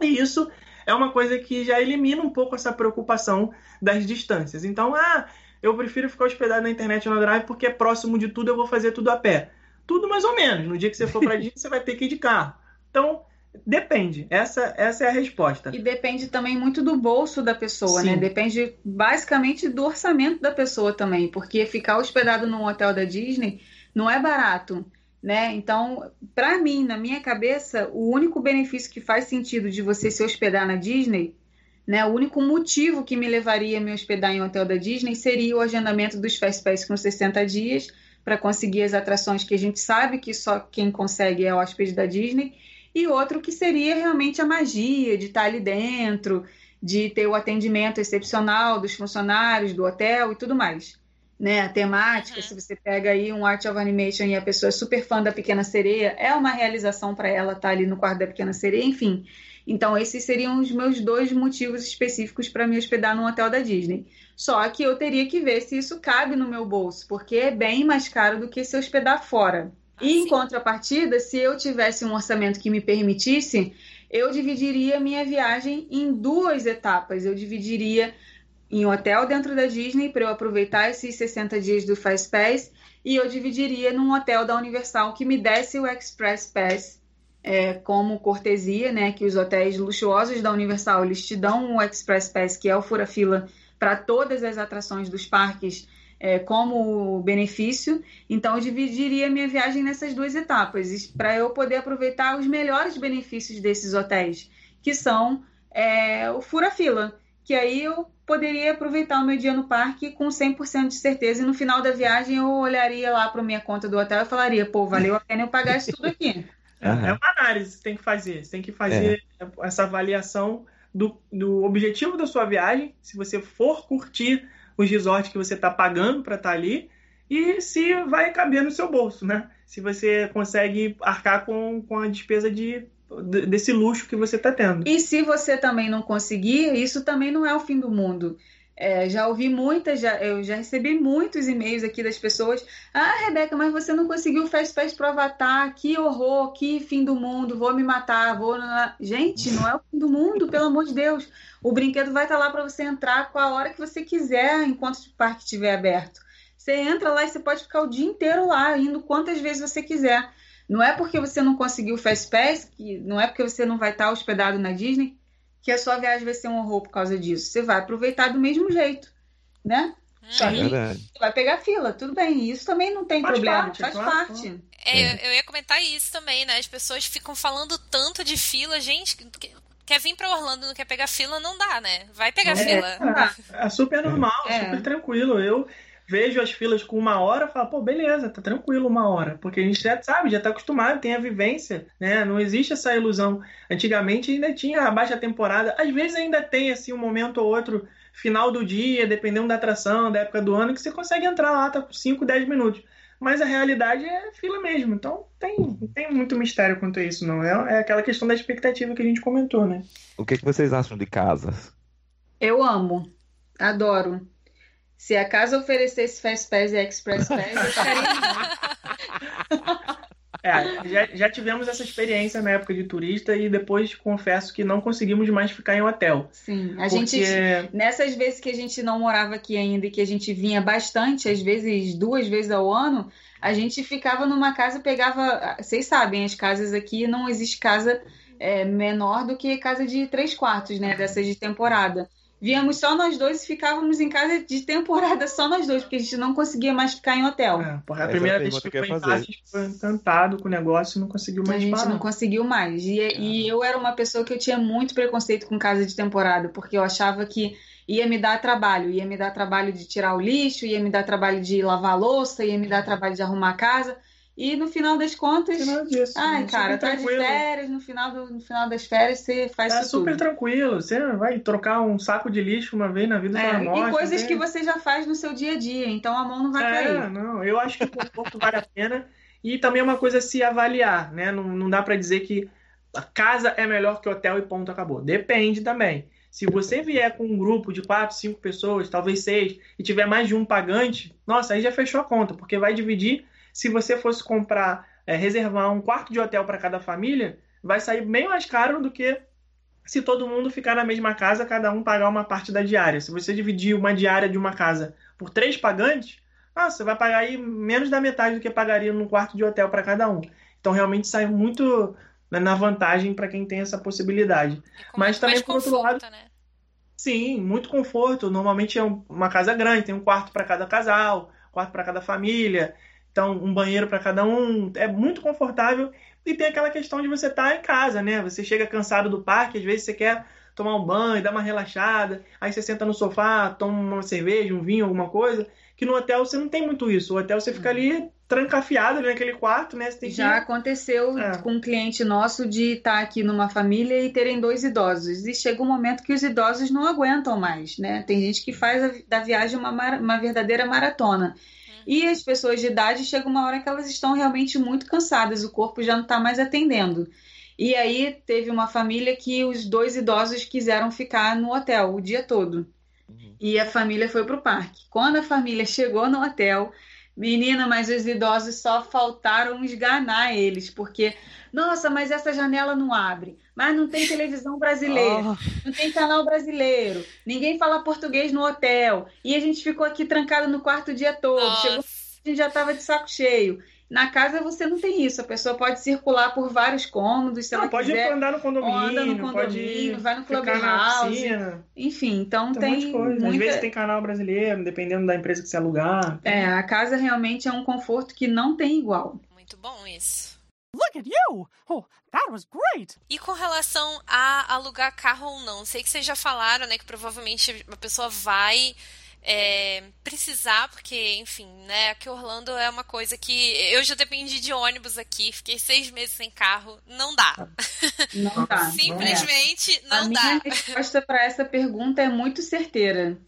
E isso é uma coisa que já elimina um pouco essa preocupação das distâncias. Então, ah, eu prefiro ficar hospedado na internet no Drive porque é próximo de tudo, eu vou fazer tudo a pé. Tudo mais ou menos. No dia que você for para Disney, você vai ter que ir de carro. Então, Depende, essa, essa é a resposta. E depende também muito do bolso da pessoa, né? Sim. né? Depende basicamente do orçamento da pessoa também, porque ficar hospedado num hotel da Disney não é barato, né? Então, para mim, na minha cabeça, o único benefício que faz sentido de você se hospedar na Disney Né? O único motivo que me levaria a me hospedar em um hotel da Disney seria o agendamento dos Fast Pass com 60 dias para conseguir as atrações que a gente sabe que só quem consegue é o hóspede da Disney, e outro que seria realmente a magia de estar ali dentro, de ter o atendimento excepcional dos funcionários do hotel e tudo mais. Né, a temática, uhum. se você pega aí um Art of Animation e a pessoa é super fã da Pequena Sereia, é uma realização para ela estar ali no quarto da Pequena Sereia, enfim. Então, esses seriam os meus dois motivos específicos para me hospedar num hotel da Disney. Só que eu teria que ver se isso cabe no meu bolso, porque é bem mais caro do que se hospedar fora. Ah, e em contrapartida, se eu tivesse um orçamento que me permitisse, eu dividiria minha viagem em duas etapas. Eu dividiria em hotel dentro da Disney para eu aproveitar esses 60 dias do Fast Pass e eu dividiria num hotel da Universal que me desse o Express Pass é, como cortesia, né? Que os hotéis luxuosos da Universal eles te dão o Express Pass, que é o fura-fila para todas as atrações dos parques é, como benefício. Então, eu dividiria minha viagem nessas duas etapas, para eu poder aproveitar os melhores benefícios desses hotéis, que são é, o fura-fila, que aí eu poderia aproveitar o meu dia no parque com 100% de certeza e no final da viagem eu olharia lá para minha conta do hotel e falaria, pô, valeu a pena eu pagar isso tudo aqui. É, é uma análise que você tem que fazer. Você tem que fazer é. essa avaliação do, do objetivo da sua viagem, se você for curtir os resorts que você está pagando para estar tá ali, e se vai caber no seu bolso, né? Se você consegue arcar com, com a despesa de, desse luxo que você está tendo. E se você também não conseguir, isso também não é o fim do mundo. É, já ouvi muitas, já, eu já recebi muitos e-mails aqui das pessoas. Ah, Rebeca, mas você não conseguiu o Fast Pass pro Avatar, que horror, que fim do mundo, vou me matar, vou. Gente, não é o fim do mundo, pelo amor de Deus. O brinquedo vai estar tá lá para você entrar com a hora que você quiser, enquanto o parque estiver aberto. Você entra lá e você pode ficar o dia inteiro lá, indo quantas vezes você quiser. Não é porque você não conseguiu o Fast Pass, que não é porque você não vai estar hospedado na Disney, que a sua viagem vai ser um horror por causa disso. Você vai aproveitar do mesmo jeito, né? Só é você vai pegar fila, tudo bem. Isso também não tem faz problema, parte, faz claro. parte. É, eu ia comentar isso também, né? As pessoas ficam falando tanto de fila, gente. Quer vir para Orlando não quer pegar fila, não dá, né? Vai pegar é, fila. É, é super normal, é. super tranquilo. Eu, vejo as filas com uma hora e falo, pô, beleza, tá tranquilo uma hora. Porque a gente já sabe, já tá acostumado, tem a vivência, né? Não existe essa ilusão. Antigamente ainda tinha a baixa temporada, às vezes ainda tem assim um momento ou outro, final do dia, dependendo da atração, da época do ano, que você consegue entrar lá, tá com 5, 10 minutos. Mas a realidade é fila mesmo. Então tem, tem muito mistério quanto a isso, não. É, é aquela questão da expectativa que a gente comentou, né? O que, que vocês acham de casas? Eu amo. Adoro. Se a casa oferecesse Fast Pass e Express Pass, eu estaria. É, já, já tivemos essa experiência na época de turista e depois confesso que não conseguimos mais ficar em hotel. Sim, a porque... gente nessas vezes que a gente não morava aqui ainda e que a gente vinha bastante, às vezes duas vezes ao ano, a gente ficava numa casa, pegava, vocês sabem, as casas aqui não existe casa é, menor do que casa de três quartos, né, dessas de temporada. Víamos só nós dois e ficávamos em casa de temporada só nós dois, porque a gente não conseguia mais ficar em hotel. É, porra, a primeira vez que, que foi em casa, a gente foi encantado com o negócio e não conseguiu mais A gente parar. não conseguiu mais. E, é. e eu era uma pessoa que eu tinha muito preconceito com casa de temporada, porque eu achava que ia me dar trabalho, ia me dar trabalho de tirar o lixo, ia me dar trabalho de lavar a louça, ia me dar trabalho de arrumar a casa. E no final das contas. Final disso, ai, cara, tá de férias, no final, do, no final das férias você faz é isso. É super tudo. tranquilo. Você vai trocar um saco de lixo uma vez na vida é, da morte. E coisas que você já faz no seu dia a dia, então a mão não vai é, cair. Não, eu acho que o conforto vale a pena. E também é uma coisa se avaliar, né? Não, não dá para dizer que a casa é melhor que o hotel e ponto, acabou. Depende também. Se você vier com um grupo de quatro, cinco pessoas, talvez seis, e tiver mais de um pagante, nossa, aí já fechou a conta, porque vai dividir se você fosse comprar, é, reservar um quarto de hotel para cada família, vai sair bem mais caro do que se todo mundo ficar na mesma casa, cada um pagar uma parte da diária. Se você dividir uma diária de uma casa por três pagantes, ah, você vai pagar aí menos da metade do que pagaria num quarto de hotel para cada um. Então realmente sai muito né, na vantagem para quem tem essa possibilidade. Mas também por outro lado, né? sim, muito conforto. Normalmente é uma casa grande, tem um quarto para cada casal, quarto para cada família. Então, um banheiro para cada um é muito confortável. E tem aquela questão de você estar tá em casa, né? Você chega cansado do parque, às vezes você quer tomar um banho, dar uma relaxada, aí você senta no sofá, toma uma cerveja, um vinho, alguma coisa, que no hotel você não tem muito isso. O hotel você fica ali trancafiado ali naquele quarto, né? Já que... aconteceu é. com um cliente nosso de estar aqui numa família e terem dois idosos. E chega um momento que os idosos não aguentam mais, né? Tem gente que faz a, da viagem uma, uma verdadeira maratona. E as pessoas de idade chega uma hora que elas estão realmente muito cansadas, o corpo já não está mais atendendo. E aí teve uma família que os dois idosos quiseram ficar no hotel o dia todo. Uhum. E a família foi para o parque. Quando a família chegou no hotel, menina, mas os idosos só faltaram esganar eles, porque, nossa, mas essa janela não abre, mas não tem televisão brasileira, oh. não tem canal brasileiro, ninguém fala português no hotel, e a gente ficou aqui trancado no quarto o dia todo, Nossa. chegou a gente já estava de saco cheio. Na casa você não tem isso, a pessoa pode circular por vários cômodos, se não, ela pode quiser. andar no condomínio, anda no condomínio, vai no clubhouse. Enfim, então tem, tem coisa. Muita... Às vezes tem canal brasileiro, dependendo da empresa que você alugar. É, a casa realmente é um conforto que não tem igual. Muito bom isso. Look at you! Oh, that was great! E com relação a alugar carro ou não, sei que vocês já falaram, né, que provavelmente a pessoa vai é, precisar, porque, enfim, né, aqui Orlando é uma coisa que eu já dependi de ônibus aqui, fiquei seis meses sem carro, não dá. Não dá. Simplesmente não, é. não dá. A minha resposta para essa pergunta é muito certeira.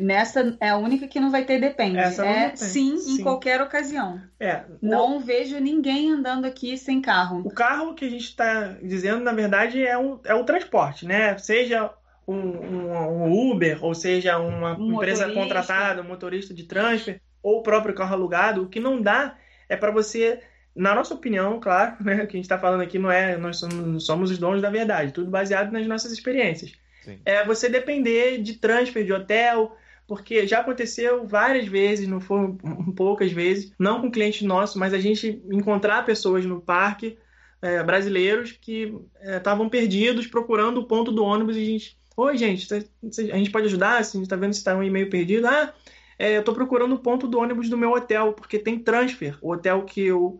Nessa é a única que não vai ter depende. Essa é tem. Sim, sim, em qualquer ocasião. É. Não o... vejo ninguém andando aqui sem carro. O carro que a gente está dizendo, na verdade, é, um, é o transporte, né? Seja um, um, um Uber, ou seja, uma um empresa motorista. contratada, um motorista de transfer, ou o próprio carro alugado. O que não dá é para você na nossa opinião, claro, né, o que a gente está falando aqui não é nós somos, somos, os donos da verdade, tudo baseado nas nossas experiências. Sim. É você depender de transfer de hotel, porque já aconteceu várias vezes, não foram poucas vezes, não com cliente nosso, mas a gente encontrar pessoas no parque, é, brasileiros, que estavam é, perdidos procurando o ponto do ônibus e a gente, oi gente, a gente pode ajudar? A gente está vendo se está um e-mail perdido, ah, é, eu estou procurando o ponto do ônibus do meu hotel, porque tem transfer. O hotel que eu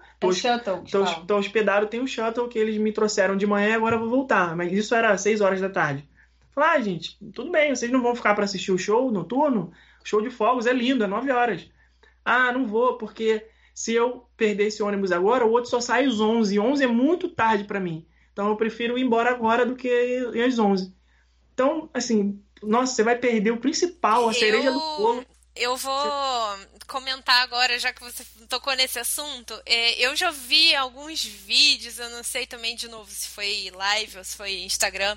tô, é tô hospedado tem um shuttle que eles me trouxeram de manhã e agora eu vou voltar. Mas isso era às 6 horas da tarde. Falar, ah, gente, tudo bem, vocês não vão ficar para assistir o show noturno? O show de fogos é lindo, é 9 horas. Ah, não vou, porque se eu perder esse ônibus agora, o outro só sai às 11. E 11 é muito tarde para mim. Então eu prefiro ir embora agora do que às 11. Então, assim, nossa, você vai perder o principal, a cereja eu... do bolo. Eu vou comentar agora, já que você tocou nesse assunto. É, eu já vi alguns vídeos, eu não sei também de novo se foi live ou se foi Instagram,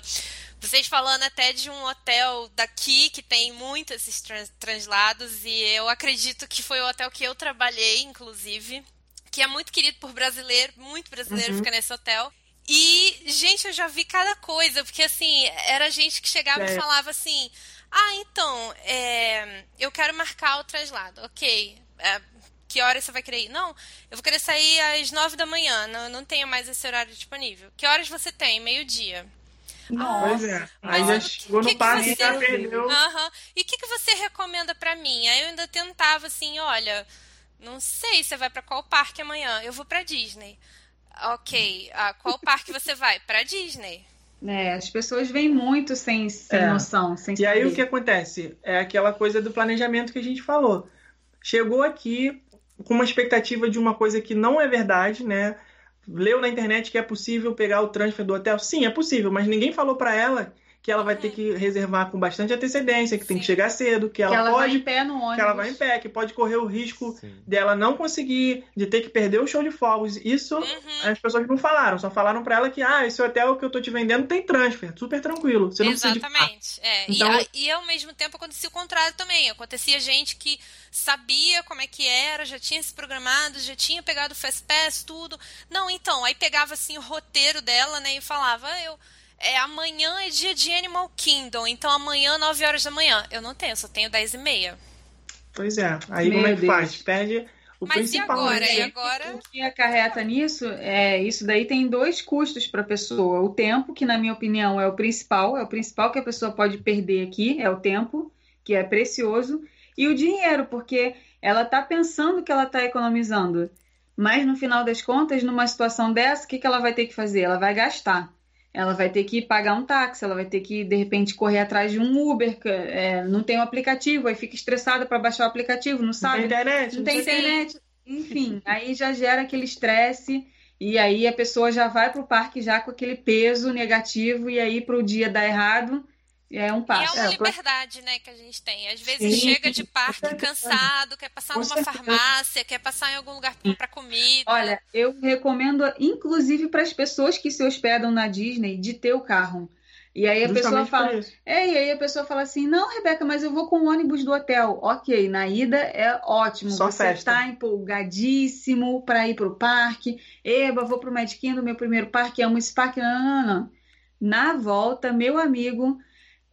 vocês falando até de um hotel daqui que tem muitos esses trans translados e eu acredito que foi o hotel que eu trabalhei, inclusive, que é muito querido por brasileiro, muito brasileiro uhum. fica nesse hotel. E, gente, eu já vi cada coisa, porque assim, era gente que chegava é. e falava assim: Ah, então, é, eu quero marcar o translado. Ok. É, que horas você vai querer ir? Não, eu vou querer sair às nove da manhã, não, não tenho mais esse horário disponível. Que horas você tem? Meio-dia. Nossa. Pois é. Aí já chegou no parque e já perdeu. Uhum. E o que, que você recomenda para mim? Aí eu ainda tentava assim, olha, não sei, você vai para qual parque amanhã? Eu vou para Disney. Ok, ah, qual parque você vai? Para Disney. É, as pessoas vêm muito sem, sem é. noção, sem E saber. aí o que acontece? É aquela coisa do planejamento que a gente falou. Chegou aqui com uma expectativa de uma coisa que não é verdade, né? leu na internet que é possível pegar o transfer do hotel? Sim, é possível, mas ninguém falou para ela que ela vai ter que reservar com bastante antecedência, que Sim. tem que chegar cedo, que ela, que ela pode, vai em pé no ônibus. que ela vai em pé, que pode correr o risco Sim. dela não conseguir, de ter que perder o show de fogos. Isso uhum. as pessoas não falaram, só falaram para ela que ah, esse hotel que eu tô te vendendo tem transfer, super tranquilo. Você não Exatamente. É. Então... E, e ao mesmo tempo acontecia o contrário também. Acontecia gente que sabia como é que era, já tinha se programado, já tinha pegado o Fast Pass, tudo. Não, então, aí pegava assim o roteiro dela, né, e falava, ah, eu é, amanhã é dia de Animal Kingdom, então amanhã, 9 horas da manhã. Eu não tenho, só tenho 10 e meia. Pois é, aí Meu como é que Deus. faz? Perde o Mas principal. E agora? Né? E agora? O que acarreta nisso é isso daí tem dois custos para a pessoa. O tempo, que na minha opinião é o principal, é o principal que a pessoa pode perder aqui, é o tempo, que é precioso, e o dinheiro, porque ela está pensando que ela está economizando. Mas no final das contas, numa situação dessa, o que, que ela vai ter que fazer? Ela vai gastar. Ela vai ter que pagar um táxi, ela vai ter que, de repente, correr atrás de um Uber, que, é, não tem o um aplicativo, aí fica estressada para baixar o aplicativo, não sabe? Não tem internet. Não tem internet. Enfim, aí já gera aquele estresse e aí a pessoa já vai para o parque já com aquele peso negativo e aí para o dia dar errado é um passo. E é uma é, liberdade, né, que a gente tem. Às vezes Sim. chega de parque cansado, quer passar numa farmácia, quer passar em algum lugar para comprar comida. Olha, eu recomendo, inclusive para as pessoas que se hospedam na Disney, de ter o carro. E aí a Justamente pessoa fala. É, e aí a pessoa fala assim: não, Rebeca, mas eu vou com o ônibus do hotel. Ok, na ida é ótimo. Só você está empolgadíssimo para ir para o parque. Eba, vou para o Magic Kingdom, meu primeiro parque, amo esse parque. Não, não, não, não. Na volta, meu amigo,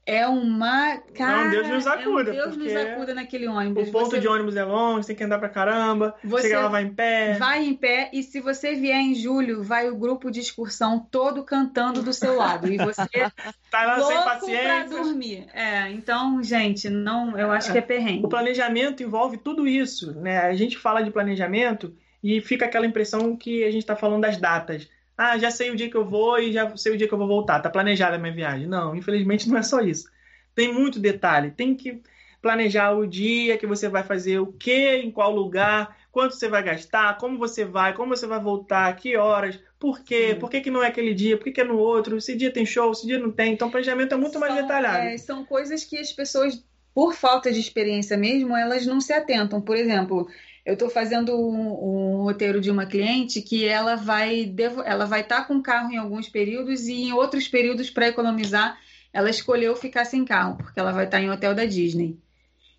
é uma. Cara, não, Deus nos acuda. É um Deus nos acuda naquele ônibus. O ponto você... de ônibus é longe, tem que andar pra caramba. Você lá, vai em pé. Vai em pé, e se você vier em julho, vai o grupo de excursão todo cantando do seu lado. E você tá lá louco sem paciência. pra dormir. É, então, gente, não, eu acho que é perrengue. O planejamento envolve tudo isso, né? A gente fala de planejamento e fica aquela impressão que a gente está falando das datas. Ah, já sei o dia que eu vou e já sei o dia que eu vou voltar. Tá planejada a minha viagem. Não, infelizmente não é só isso. Tem muito detalhe. Tem que planejar o dia que você vai fazer o que, em qual lugar, quanto você vai gastar, como você vai, como você vai voltar, que horas, por quê, Sim. por que, que não é aquele dia, por que, que é no outro, se dia tem show, se dia não tem. Então, o planejamento é muito são, mais detalhado. É, são coisas que as pessoas, por falta de experiência mesmo, elas não se atentam. Por exemplo, eu estou fazendo um, um, roteiro de uma cliente que ela vai ela vai estar tá com carro em alguns períodos e em outros períodos para economizar ela escolheu ficar sem carro porque ela vai estar tá em hotel da Disney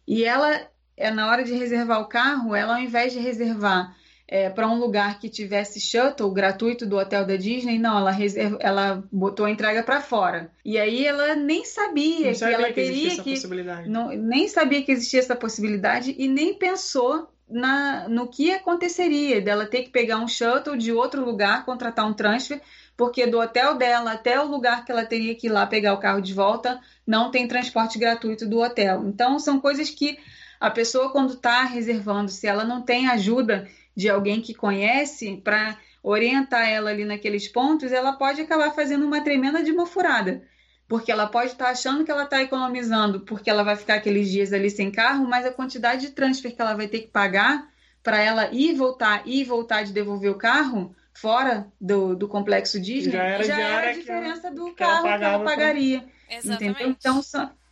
e ela é na hora de reservar o carro ela ao invés de reservar é, para um lugar que tivesse shuttle gratuito do hotel da Disney, não, ela, reserva, ela botou a entrega para fora. E aí ela nem sabia, não sabia que ela que teria que. Não, nem sabia que existia essa possibilidade e nem pensou na, no que aconteceria dela ter que pegar um shuttle de outro lugar, contratar um transfer, porque do hotel dela até o lugar que ela teria que ir lá pegar o carro de volta, não tem transporte gratuito do hotel. Então, são coisas que a pessoa, quando está reservando, se ela não tem ajuda de alguém que conhece para orientar ela ali naqueles pontos, ela pode acabar fazendo uma tremenda de uma furada porque ela pode estar tá achando que ela está economizando porque ela vai ficar aqueles dias ali sem carro, mas a quantidade de transfer que ela vai ter que pagar para ela ir voltar e voltar de devolver o carro fora do, do complexo Disney já era, já era a diferença do que carro ela que ela pagaria. Exatamente. Entendeu? Então,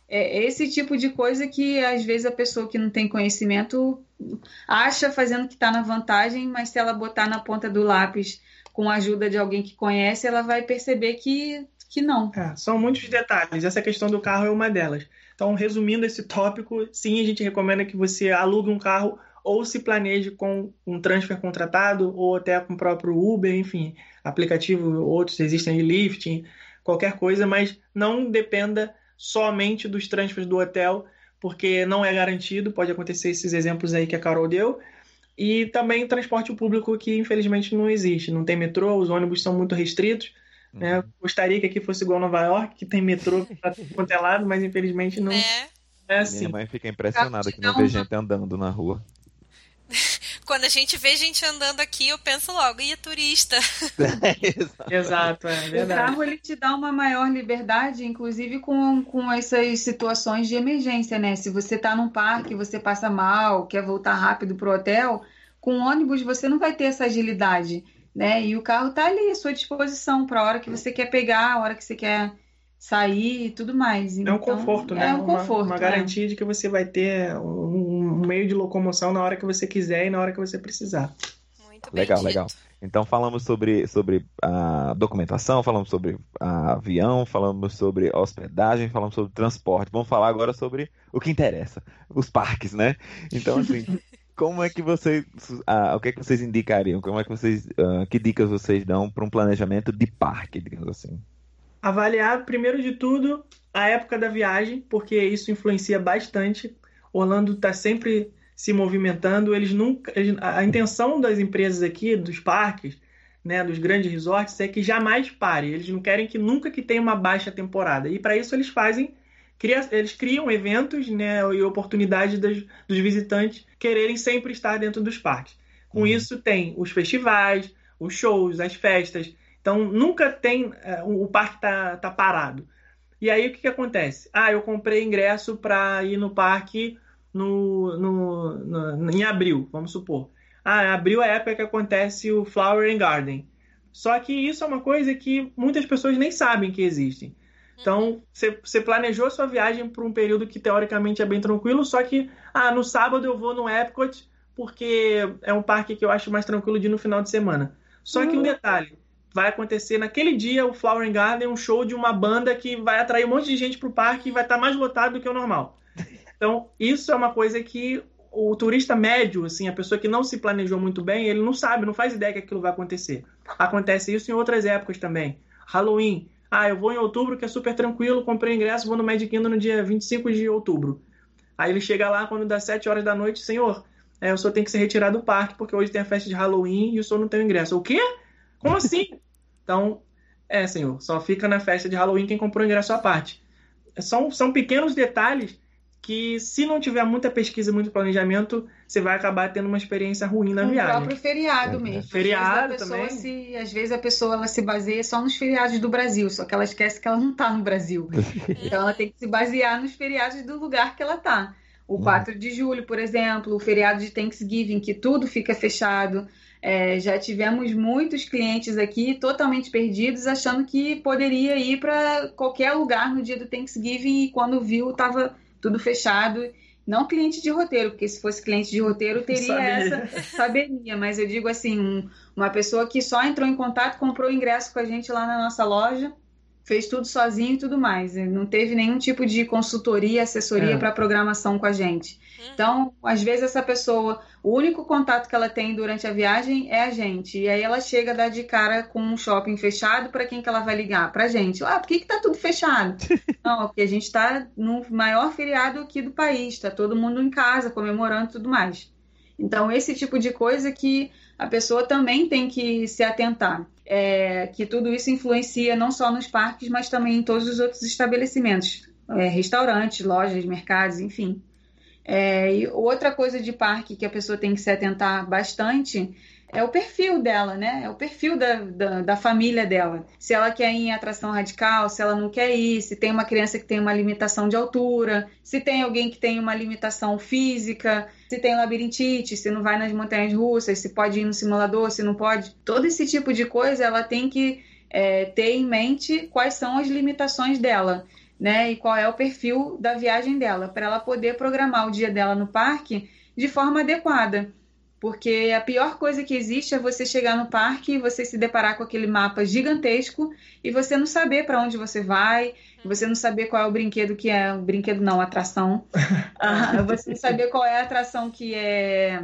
é esse tipo de coisa que às vezes a pessoa que não tem conhecimento acha fazendo que está na vantagem, mas se ela botar na ponta do lápis com a ajuda de alguém que conhece, ela vai perceber que que não. É, são muitos detalhes. Essa questão do carro é uma delas. Então, resumindo esse tópico, sim, a gente recomenda que você alugue um carro ou se planeje com um transfer contratado ou até com o próprio Uber, enfim, aplicativo, outros existem de Lyft, qualquer coisa, mas não dependa somente dos transfers do hotel, porque não é garantido, pode acontecer esses exemplos aí que a Carol deu. E também transporte público que infelizmente não existe, não tem metrô, os ônibus são muito restritos, né? Uhum. Gostaria que aqui fosse igual Nova York, que tem metrô para quanto é lado, mas infelizmente não é, é assim. Minha mãe fica impressionada que não vê gente andando na rua. Quando a gente vê gente andando aqui, eu penso logo, e é turista. Exato, é verdade. O carro ele te dá uma maior liberdade, inclusive com, com essas situações de emergência, né? Se você está num parque, você passa mal, quer voltar rápido pro hotel, com ônibus você não vai ter essa agilidade né? E o carro está ali à sua disposição para a hora que você quer pegar, a hora que você quer sair e tudo mais. Então, é um então, conforto, né? É um conforto. Uma, uma é. garantia de que você vai ter um, um, meio de locomoção na hora que você quiser e na hora que você precisar. Muito bem legal, dito. legal. Então falamos sobre, sobre a documentação, falamos sobre a avião, falamos sobre hospedagem, falamos sobre transporte. Vamos falar agora sobre o que interessa, os parques, né? Então, assim, como é que vocês, ah, o que é que vocês indicariam? Como é que vocês, ah, que dicas vocês dão para um planejamento de parque, digamos assim? Avaliar, primeiro de tudo, a época da viagem, porque isso influencia bastante. Orlando está sempre se movimentando. Eles nunca, a intenção das empresas aqui, dos parques, né, dos grandes resorts, é que jamais pare. Eles não querem que nunca que tenha uma baixa temporada. E para isso eles fazem cria, eles criam eventos né, e oportunidades dos, dos visitantes quererem sempre estar dentro dos parques. Com uhum. isso, tem os festivais, os shows, as festas. Então nunca tem é, o parque tá, tá parado. E aí o que, que acontece? Ah, eu comprei ingresso para ir no parque no, no, no, em abril, vamos supor. Ah, abril é a época que acontece o Flower and Garden. Só que isso é uma coisa que muitas pessoas nem sabem que existem. Então, você planejou a sua viagem por um período que teoricamente é bem tranquilo, só que, ah, no sábado eu vou no Epcot porque é um parque que eu acho mais tranquilo de ir no final de semana. Só que um uhum. detalhe, vai acontecer naquele dia o Flower Garden, um show de uma banda que vai atrair um monte de gente para o parque e vai estar tá mais lotado do que o normal. Então, isso é uma coisa que o turista médio, assim, a pessoa que não se planejou muito bem, ele não sabe, não faz ideia que aquilo vai acontecer. Acontece isso em outras épocas também. Halloween. Ah, eu vou em outubro, que é super tranquilo, comprei ingresso, vou no Magic Kingdom no dia 25 de outubro. Aí ele chega lá quando dá 7 horas da noite, senhor, é, o senhor tem que ser retirado do parque, porque hoje tem a festa de Halloween e o senhor não tem o ingresso. O quê? Como assim? então, é, senhor, só fica na festa de Halloween quem comprou o ingresso à parte. São, são pequenos detalhes que se não tiver muita pesquisa, muito planejamento, você vai acabar tendo uma experiência ruim na um viagem. O próprio feriado mesmo. Feriado às também. Se, às vezes a pessoa ela se baseia só nos feriados do Brasil, só que ela esquece que ela não está no Brasil. então ela tem que se basear nos feriados do lugar que ela está. O 4 de julho, por exemplo, o feriado de Thanksgiving, que tudo fica fechado. É, já tivemos muitos clientes aqui totalmente perdidos, achando que poderia ir para qualquer lugar no dia do Thanksgiving e quando viu estava tudo fechado. Não cliente de roteiro, porque se fosse cliente de roteiro teria saberia. essa, saberia. Mas eu digo assim, um, uma pessoa que só entrou em contato, comprou ingresso com a gente lá na nossa loja, fez tudo sozinho e tudo mais. Não teve nenhum tipo de consultoria, assessoria é. para programação com a gente. Uhum. Então, às vezes essa pessoa, o único contato que ela tem durante a viagem é a gente. E aí ela chega a dar de cara com um shopping fechado, para quem que ela vai ligar? Pra gente. Ah, por que que tá tudo fechado? Não, porque a gente está no maior feriado aqui do país, tá todo mundo em casa comemorando e tudo mais. Então, esse tipo de coisa que a pessoa também tem que se atentar é, que tudo isso influencia não só nos parques, mas também em todos os outros estabelecimentos, é, restaurantes, lojas, mercados, enfim. É, outra coisa de parque que a pessoa tem que se atentar bastante é o perfil dela, né? É o perfil da, da, da, família dela. Se ela quer ir em atração radical, se ela não quer ir, se tem uma criança que tem uma limitação de altura, se tem alguém que tem uma limitação física, se tem labirintite, se não vai nas montanhas russas, se pode ir no simulador, se não pode. Todo esse tipo de coisa ela tem que é, ter em mente quais são as limitações dela. Né, e qual é o perfil da viagem dela, para ela poder programar o dia dela no parque de forma adequada. Porque a pior coisa que existe é você chegar no parque e você se deparar com aquele mapa gigantesco e você não saber para onde você vai, você não saber qual é o brinquedo que é. O brinquedo não, atração. uh, você não saber qual é a atração que é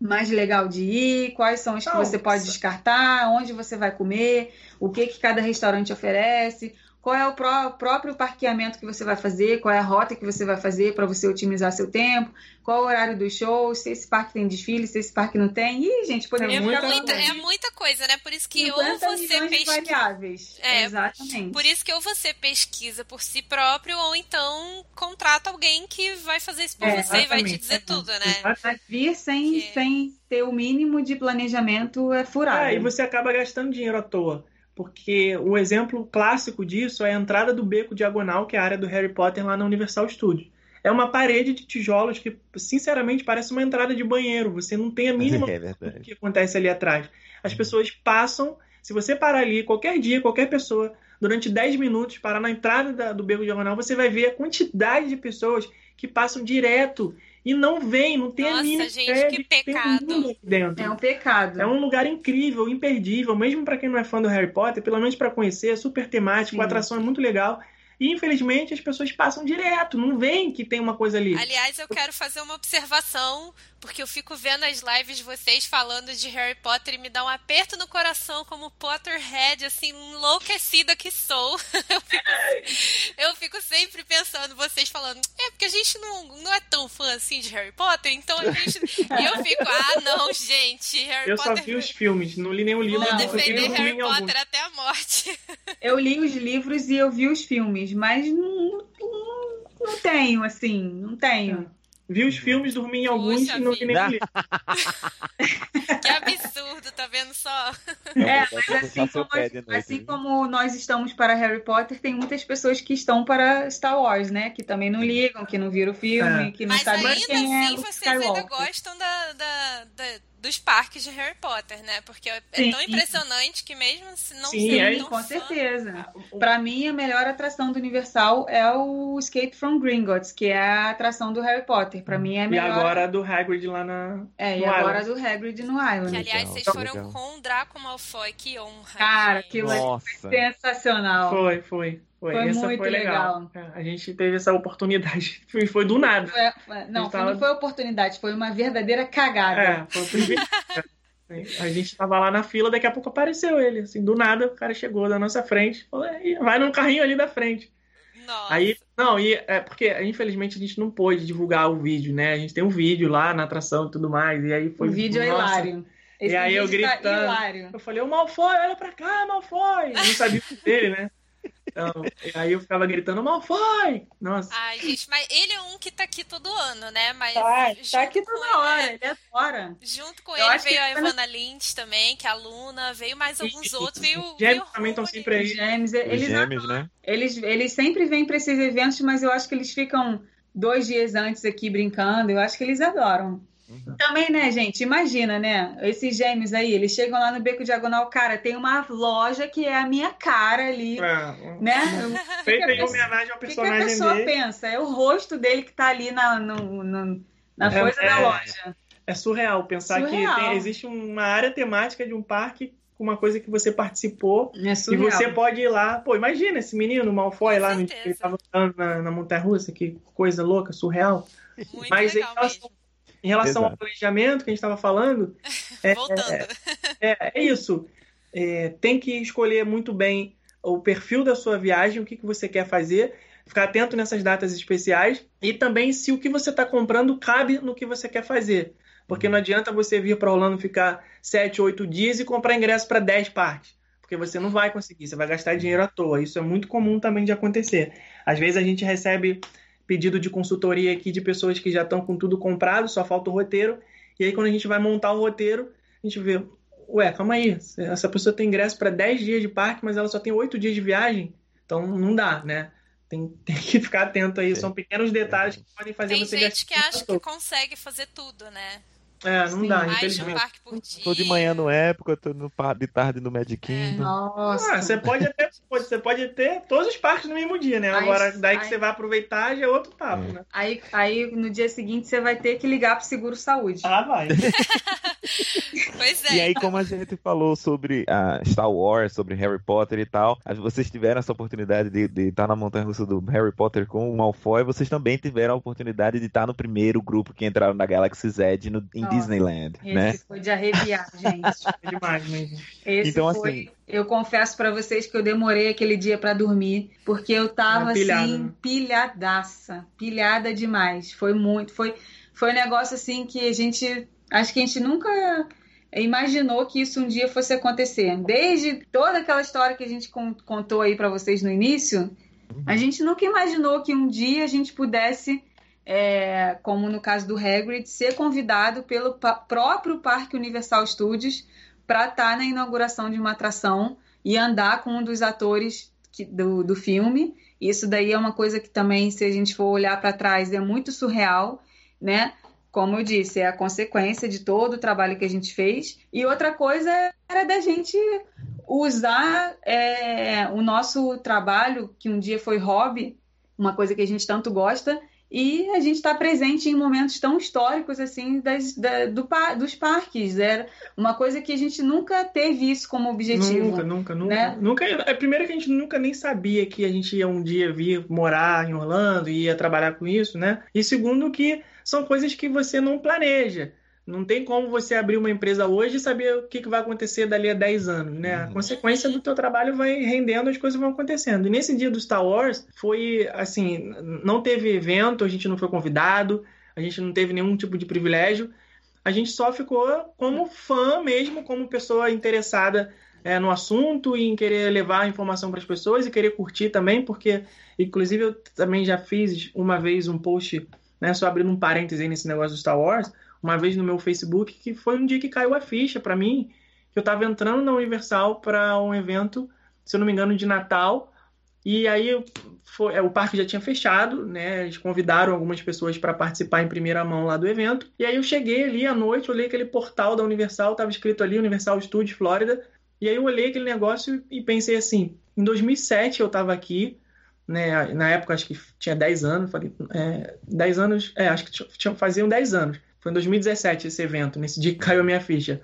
mais legal de ir, quais são as que você pode descartar, onde você vai comer, o que, que cada restaurante oferece, qual é o pró próprio parqueamento que você vai fazer, qual é a rota que você vai fazer para você otimizar seu tempo, qual o horário do show, se esse parque tem desfile, se esse parque não tem. Ih, gente, podemos é muita, é muita coisa, né? Por isso que ou você pesquisa. É, Exatamente. Por isso que ou você pesquisa por si próprio, ou então contrata alguém que vai fazer isso por é, você e vai te dizer tudo, né? Vir sem, que... sem ter o mínimo de planejamento é furado. É, e você acaba gastando dinheiro à toa porque o exemplo clássico disso é a entrada do beco diagonal, que é a área do Harry Potter lá na Universal Studios. É uma parede de tijolos que, sinceramente, parece uma entrada de banheiro. Você não tem a mínima é do que acontece ali atrás. As uhum. pessoas passam. Se você parar ali, qualquer dia, qualquer pessoa, durante 10 minutos, parar na entrada da, do beco diagonal, você vai ver a quantidade de pessoas que passam direto e não vem, não tem Nossa, a mínima gente, ideia que pecado. Um dentro. É um pecado. É um lugar incrível, imperdível, mesmo para quem não é fã do Harry Potter, pelo menos para conhecer, é super temático, Sim. a atração é muito legal. E infelizmente as pessoas passam direto, não veem que tem uma coisa ali. Aliás, eu quero fazer uma observação, porque eu fico vendo as lives de vocês falando de Harry Potter e me dá um aperto no coração como Potterhead, assim, enlouquecida que sou. Eu fico, eu fico sempre pensando, vocês falando, é porque a gente não, não é tão fã assim de Harry Potter, então a gente. E eu fico, ah, não, gente, Harry eu Potter. Eu só vi os filmes, não li nenhum livro. Vou defender Harry Potter até a morte. Eu li os livros e eu vi os filmes mas não, não, não tenho, assim, não tenho. Vi os filmes, dormi em alguns Puxa e não vi nem livro. que absurdo, tá vendo só? É, mas assim como, assim como nós estamos para Harry Potter, tem muitas pessoas que estão para Star Wars, né? Que também não ligam, que não viram o filme, é. que não sabem quem assim, é Mas ainda assim vocês ainda gostam da, da, da dos parques de Harry Potter, né? Porque é Sim. tão impressionante que mesmo se não Sim, sendo é, com fã... certeza. Para mim, a melhor atração do Universal é o Escape from Gringotts, que é a atração do Harry Potter. Para mim é a melhor. E agora do Hagrid lá na É, e agora Island. do Hagrid no Island. Que aliás, vocês foram legal. com o Draco Malfoy, que honra. Cara, aquilo é sensacional. Foi, foi. Foi, foi essa muito foi legal. legal. É, a gente teve essa oportunidade. Foi, foi do nada. Foi, não, tava... não foi oportunidade, foi uma verdadeira cagada. É, foi o primeiro. A gente tava lá na fila, daqui a pouco apareceu ele. Assim, do nada, o cara chegou da nossa frente, falou, vai num carrinho ali da frente. Nossa. Aí, não, e é porque infelizmente a gente não pôde divulgar o vídeo, né? A gente tem um vídeo lá na atração e tudo mais. E aí foi. O vídeo é nossa, é hilário. Esse e aí eu tá gritando. Tá eu falei, o Malfoy, olha pra cá, Malfoy! Eu não sabia o dele, né? Então, aí eu ficava gritando, Malfoy! Nossa. Ai, gente, mas ele é um que tá aqui todo ano, né? Mas tá, tá aqui toda hora, ele, é fora. Junto com eu ele veio a Ivana Lynch também, que é aluna, veio mais alguns Sim, outros, veio. Os gêmeos também estão sempre aí. Gêmeos, eles, gêmeos, né? Eles, eles sempre vêm pra esses eventos, mas eu acho que eles ficam dois dias antes aqui brincando, eu acho que eles adoram. Uhum. Também, né, gente? Imagina, né? Esses gêmeos aí, eles chegam lá no Beco Diagonal, cara, tem uma loja que é a minha cara ali, é. né? Feita em homenagem ao personagem dele. O que a pessoa dele. pensa? É o rosto dele que tá ali na, no, no, na é, coisa é, da loja. É surreal pensar surreal. que tem, existe uma área temática de um parque com uma coisa que você participou é e você pode ir lá. Pô, imagina esse menino, Malfoy, lá ele tava andando na, na montanha russa, que coisa louca, surreal. Muito Mas legal em em relação Exato. ao planejamento que a gente estava falando, é, Voltando. É, é isso. É, tem que escolher muito bem o perfil da sua viagem, o que, que você quer fazer, ficar atento nessas datas especiais e também se o que você está comprando cabe no que você quer fazer. Porque não adianta você vir para Orlando ficar 7, 8 dias e comprar ingresso para 10 partes. Porque você não vai conseguir, você vai gastar dinheiro à toa. Isso é muito comum também de acontecer. Às vezes a gente recebe pedido de consultoria aqui de pessoas que já estão com tudo comprado, só falta o roteiro. E aí, quando a gente vai montar o roteiro, a gente vê, ué, calma aí, essa pessoa tem ingresso para 10 dias de parque, mas ela só tem 8 dias de viagem, então não dá, né? Tem, tem que ficar atento aí, são pequenos detalhes que podem fazer tem você Tem gente que acha que consegue fazer tudo, né? É, não Sim, dá, infelizmente. Um tô de manhã no época, tô no, de tarde no Magic é. Kingdom. É. Nossa. Ah, você pode até você pode ter todos os parques no mesmo dia, né? Agora, daí aí, que você vai aproveitar já é outro papo, é. né? Aí, aí no dia seguinte você vai ter que ligar pro seguro saúde. Ah, vai. pois é. E aí, como a gente falou sobre a Star Wars, sobre Harry Potter e tal, vocês tiveram essa oportunidade de, de estar na montanha russa do Harry Potter com o Malfoy, vocês também tiveram a oportunidade de estar no primeiro grupo que entraram na Galaxy Z no, em Disneyland, esse né? foi de arrepiar, gente. foi demais mesmo. Esse então, foi... assim, eu confesso para vocês que eu demorei aquele dia para dormir, porque eu tava assim, né? pilhadaça, pilhada demais. Foi muito, foi foi um negócio assim que a gente acho que a gente nunca imaginou que isso um dia fosse acontecer. Desde toda aquela história que a gente contou aí para vocês no início, a uhum. gente nunca imaginou que um dia a gente pudesse é, como no caso do Hagrid, ser convidado pelo próprio Parque Universal Studios para estar tá na inauguração de uma atração e andar com um dos atores que, do, do filme. Isso daí é uma coisa que também, se a gente for olhar para trás, é muito surreal, né? Como eu disse, é a consequência de todo o trabalho que a gente fez. E outra coisa era da gente usar é, o nosso trabalho, que um dia foi hobby, uma coisa que a gente tanto gosta, e a gente está presente em momentos tão históricos assim das, da, do, dos parques. Era uma coisa que a gente nunca teve isso como objetivo. Nunca, nunca, nunca. Né? nunca é, primeiro que a gente nunca nem sabia que a gente ia um dia vir morar em Orlando e ia trabalhar com isso, né? E segundo que são coisas que você não planeja. Não tem como você abrir uma empresa hoje e saber o que, vai acontecer dali a 10 anos, né? A uhum. consequência do teu trabalho vai rendendo, as coisas vão acontecendo. E nesse dia do Star Wars, foi assim, não teve evento, a gente não foi convidado, a gente não teve nenhum tipo de privilégio. A gente só ficou como fã mesmo, como pessoa interessada é, no assunto e em querer levar a informação para as pessoas e querer curtir também, porque, inclusive, eu também já fiz uma vez um post né, só abrindo um parêntese aí nesse negócio do Star Wars, uma vez no meu Facebook, que foi um dia que caiu a ficha para mim, que eu estava entrando na Universal para um evento, se eu não me engano, de Natal, e aí foi, é, o parque já tinha fechado, né? Eles convidaram algumas pessoas para participar em primeira mão lá do evento. E aí eu cheguei ali à noite, olhei aquele portal da Universal, estava escrito ali Universal Studios Florida. E aí eu olhei aquele negócio e pensei assim: em 2007 eu estava aqui, né? Na época acho que tinha 10 anos, falei, é, 10 anos, é, acho que tinha, faziam 10 anos. Foi em 2017 esse evento, nesse dia que caiu a minha ficha.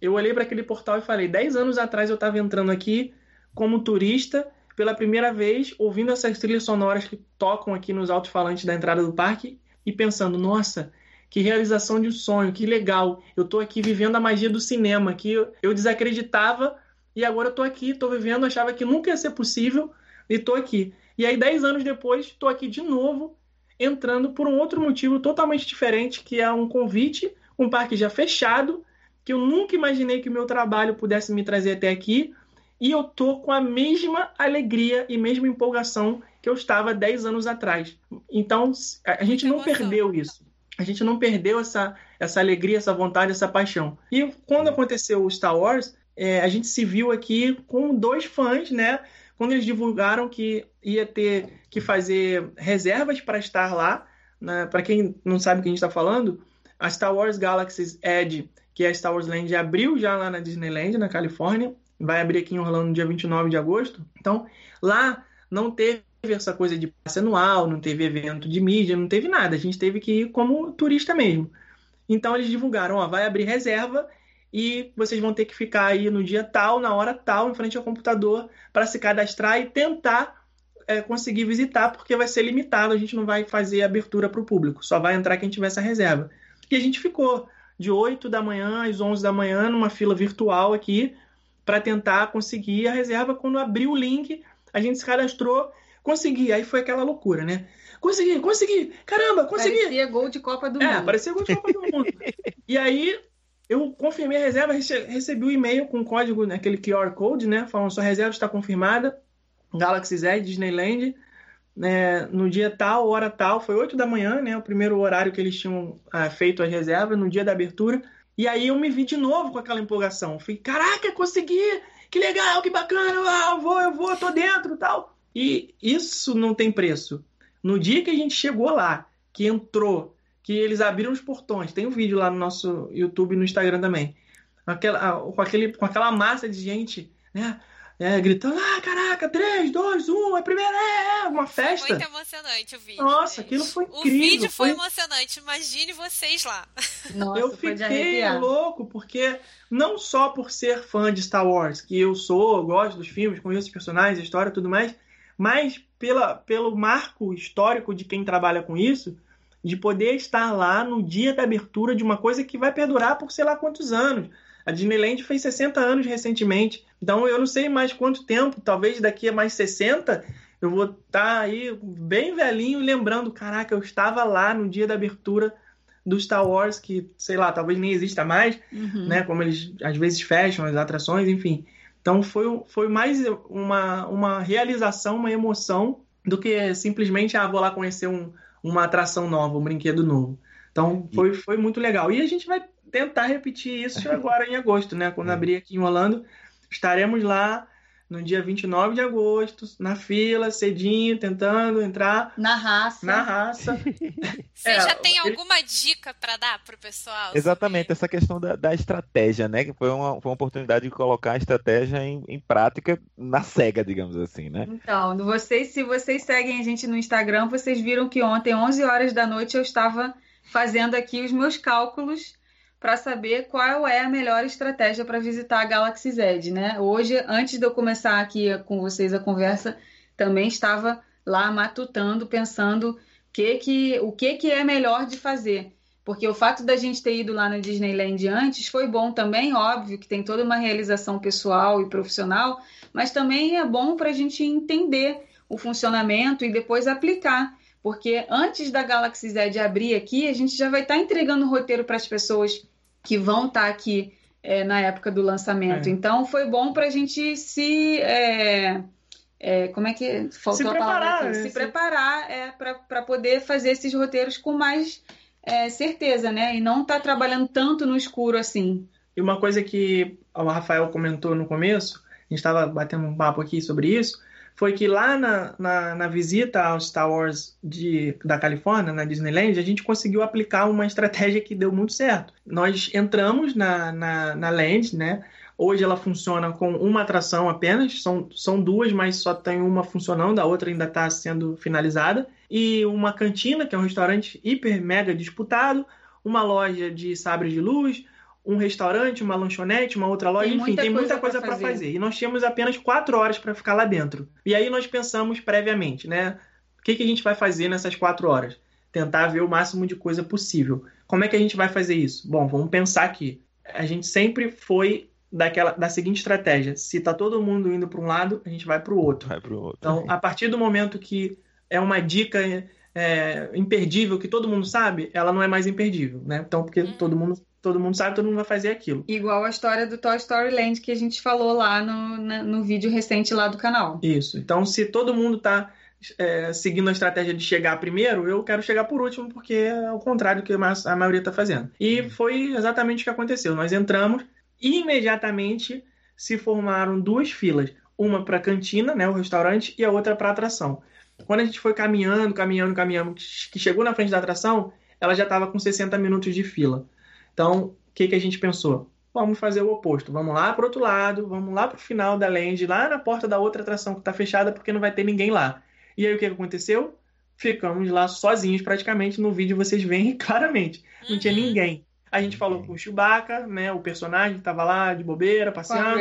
Eu olhei para aquele portal e falei: 10 anos atrás eu estava entrando aqui como turista pela primeira vez, ouvindo essas trilhas sonoras que tocam aqui nos alto-falantes da entrada do parque e pensando, nossa, que realização de um sonho, que legal. Eu estou aqui vivendo a magia do cinema, que eu desacreditava e agora eu estou aqui, estou vivendo, achava que nunca ia ser possível e estou aqui. E aí, dez anos depois, estou aqui de novo, entrando por um outro motivo totalmente diferente, que é um convite, um parque já fechado, que eu nunca imaginei que o meu trabalho pudesse me trazer até aqui, e eu tô com a mesma alegria e mesma empolgação que eu estava 10 anos atrás. Então, a gente não perdeu isso. A gente não perdeu essa, essa alegria, essa vontade, essa paixão. E quando aconteceu o Star Wars, é, a gente se viu aqui com dois fãs, né? Quando eles divulgaram que ia ter que fazer reservas para estar lá, né? para quem não sabe o que a gente está falando, a Star Wars Galaxy's Edge, que é a Star Wars Land, abriu já lá na Disneyland, na Califórnia, vai abrir aqui em Orlando no dia 29 de agosto. Então, lá não teve essa coisa de passe anual, não teve evento de mídia, não teve nada. A gente teve que ir como turista mesmo. Então, eles divulgaram, ó, vai abrir reserva e vocês vão ter que ficar aí no dia tal, na hora tal, em frente ao computador para se cadastrar e tentar é, conseguir visitar, porque vai ser limitado, a gente não vai fazer abertura para o público, só vai entrar quem tiver essa reserva. E a gente ficou de 8 da manhã às 11 da manhã numa fila virtual aqui, para tentar conseguir a reserva. Quando abriu o link, a gente se cadastrou, consegui. Aí foi aquela loucura, né? Consegui, consegui! Caramba, consegui! Parecia gol de Copa do é, Mundo. É, parecia gol de Copa do Mundo. e aí eu confirmei a reserva, recebi o um e-mail com o código, né, aquele QR Code, né? Falando sua reserva está confirmada. Galaxy Z, Disneyland. Né, no dia tal, hora tal, foi 8 da manhã, né? O primeiro horário que eles tinham ah, feito as reservas, no dia da abertura. E aí eu me vi de novo com aquela empolgação. Falei, caraca, consegui! Que legal, que bacana! Ah, eu vou, eu vou, tô dentro tal. E isso não tem preço. No dia que a gente chegou lá, que entrou, que eles abriram os portões, tem um vídeo lá no nosso YouTube e no Instagram também. Aquela, com, aquele, com aquela massa de gente, né? é, gritando, ah, caraca, 3, 2, 1, é primeira, é, é, uma festa. Foi muito emocionante o vídeo. Nossa, gente. aquilo foi incrível. O vídeo foi, foi emocionante, imagine vocês lá. Nossa, eu fiquei louco, porque não só por ser fã de Star Wars, que eu sou, eu gosto dos filmes, conheço os personagens, a história e tudo mais, mas pela, pelo marco histórico de quem trabalha com isso, de poder estar lá no dia da abertura de uma coisa que vai perdurar por sei lá quantos anos. A Disneyland fez 60 anos recentemente. Então eu não sei mais quanto tempo, talvez daqui a mais 60, eu vou estar tá aí bem velhinho lembrando, caraca, eu estava lá no dia da abertura do Star Wars, que, sei lá, talvez nem exista mais, uhum. né? Como eles às vezes fecham as atrações, enfim. Então foi, foi mais uma, uma realização, uma emoção, do que simplesmente, ah, vou lá conhecer um, uma atração nova, um brinquedo novo. Então foi, foi muito legal. E a gente vai tentar repetir isso agora em agosto, né? Quando é. abrir aqui em Orlando, estaremos lá no dia 29 de agosto, na fila, cedinho, tentando entrar. Na raça. Na raça. Você é, já tem ele... alguma dica para dar pro pessoal? Exatamente, sobre... essa questão da, da, estratégia, né? Que foi uma, foi uma oportunidade de colocar a estratégia em, em prática na cega, digamos assim, né? Então, vocês, se vocês seguem a gente no Instagram, vocês viram que ontem, 11 horas da noite, eu estava fazendo aqui os meus cálculos para saber qual é a melhor estratégia para visitar a Galaxy Z, né? Hoje, antes de eu começar aqui com vocês a conversa, também estava lá matutando, pensando que que, o que, que é melhor de fazer. Porque o fato da gente ter ido lá na Disneyland antes foi bom também, óbvio que tem toda uma realização pessoal e profissional, mas também é bom para a gente entender o funcionamento e depois aplicar. Porque antes da Galaxy Z abrir aqui, a gente já vai estar tá entregando o roteiro para as pessoas que vão estar tá aqui é, na época do lançamento. É. Então, foi bom para a gente se é, é, como é que faltou se a preparar, palavra aqui? Se preparar é, para poder fazer esses roteiros com mais é, certeza, né? E não estar tá trabalhando tanto no escuro assim. E uma coisa que o Rafael comentou no começo, a gente estava batendo um papo aqui sobre isso, foi que lá na, na, na, visita ao Star Wars de, da Califórnia, na Disneyland, a gente conseguiu aplicar uma estratégia que deu muito certo. Nós entramos na, na, na Land, né? Hoje ela funciona com uma atração apenas, são, são duas, mas só tem uma funcionando, a outra ainda está sendo finalizada. E uma cantina, que é um restaurante hiper mega disputado, uma loja de sabres de luz, um restaurante, uma lanchonete, uma outra loja, tem enfim, tem muita coisa para fazer. fazer. E nós tínhamos apenas quatro horas para ficar lá dentro. E aí nós pensamos previamente, né? O que, que a gente vai fazer nessas quatro horas? Tentar ver o máximo de coisa possível. Como é que a gente vai fazer isso? Bom, vamos pensar aqui. A gente sempre foi daquela da seguinte estratégia: se tá todo mundo indo para um lado, a gente vai para o outro. Vai pro outro. Então, a partir do momento que é uma dica é, imperdível que todo mundo sabe, ela não é mais imperdível, né? Então, porque uhum. todo mundo todo mundo sabe, todo mundo vai fazer aquilo. Igual a história do Toy Story Land que a gente falou lá no, na, no vídeo recente lá do canal. Isso. Então, se todo mundo tá é, seguindo a estratégia de chegar primeiro, eu quero chegar por último, porque é o contrário do que a maioria está fazendo. E uhum. foi exatamente o que aconteceu. Nós entramos, imediatamente se formaram duas filas, uma para a cantina, né, o restaurante, e a outra para a atração. Quando a gente foi caminhando, caminhando, caminhando, que chegou na frente da atração, ela já estava com 60 minutos de fila. Então, o que, que a gente pensou? Vamos fazer o oposto. Vamos lá para o outro lado, vamos lá para o final da land, lá na porta da outra atração que está fechada, porque não vai ter ninguém lá. E aí o que, que aconteceu? Ficamos lá sozinhos praticamente. No vídeo vocês veem claramente. Não uhum. tinha ninguém. A gente falou com o Chewbacca, né? O personagem que tava lá de bobeira, passeando.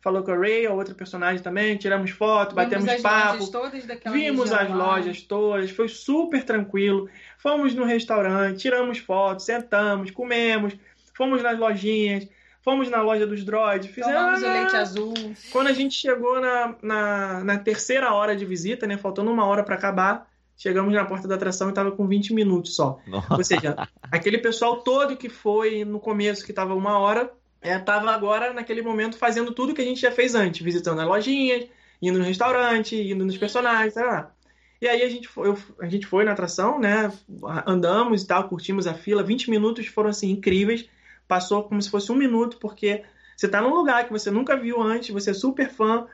Falou com a Ray, a outra personagem também. Tiramos foto, Vimos batemos as papo. Lojas todas daquela vimos as lá. lojas todas. Foi super tranquilo. Fomos no restaurante, tiramos fotos, sentamos, comemos. Fomos nas lojinhas. Fomos na loja dos droids. Fizemos Tomamos o leite azul. Quando a gente chegou na, na, na terceira hora de visita, né? Faltando uma hora para acabar Chegamos na porta da atração e estava com 20 minutos só. Nossa. Ou seja, aquele pessoal todo que foi no começo, que estava uma hora, estava é, agora, naquele momento, fazendo tudo que a gente já fez antes, visitando as lojinhas, indo no restaurante, indo nos personagens, sei lá. E aí a gente foi, eu, a gente foi na atração, né? Andamos e tal, curtimos a fila. 20 minutos foram assim incríveis. Passou como se fosse um minuto, porque você está num lugar que você nunca viu antes, você é super fã,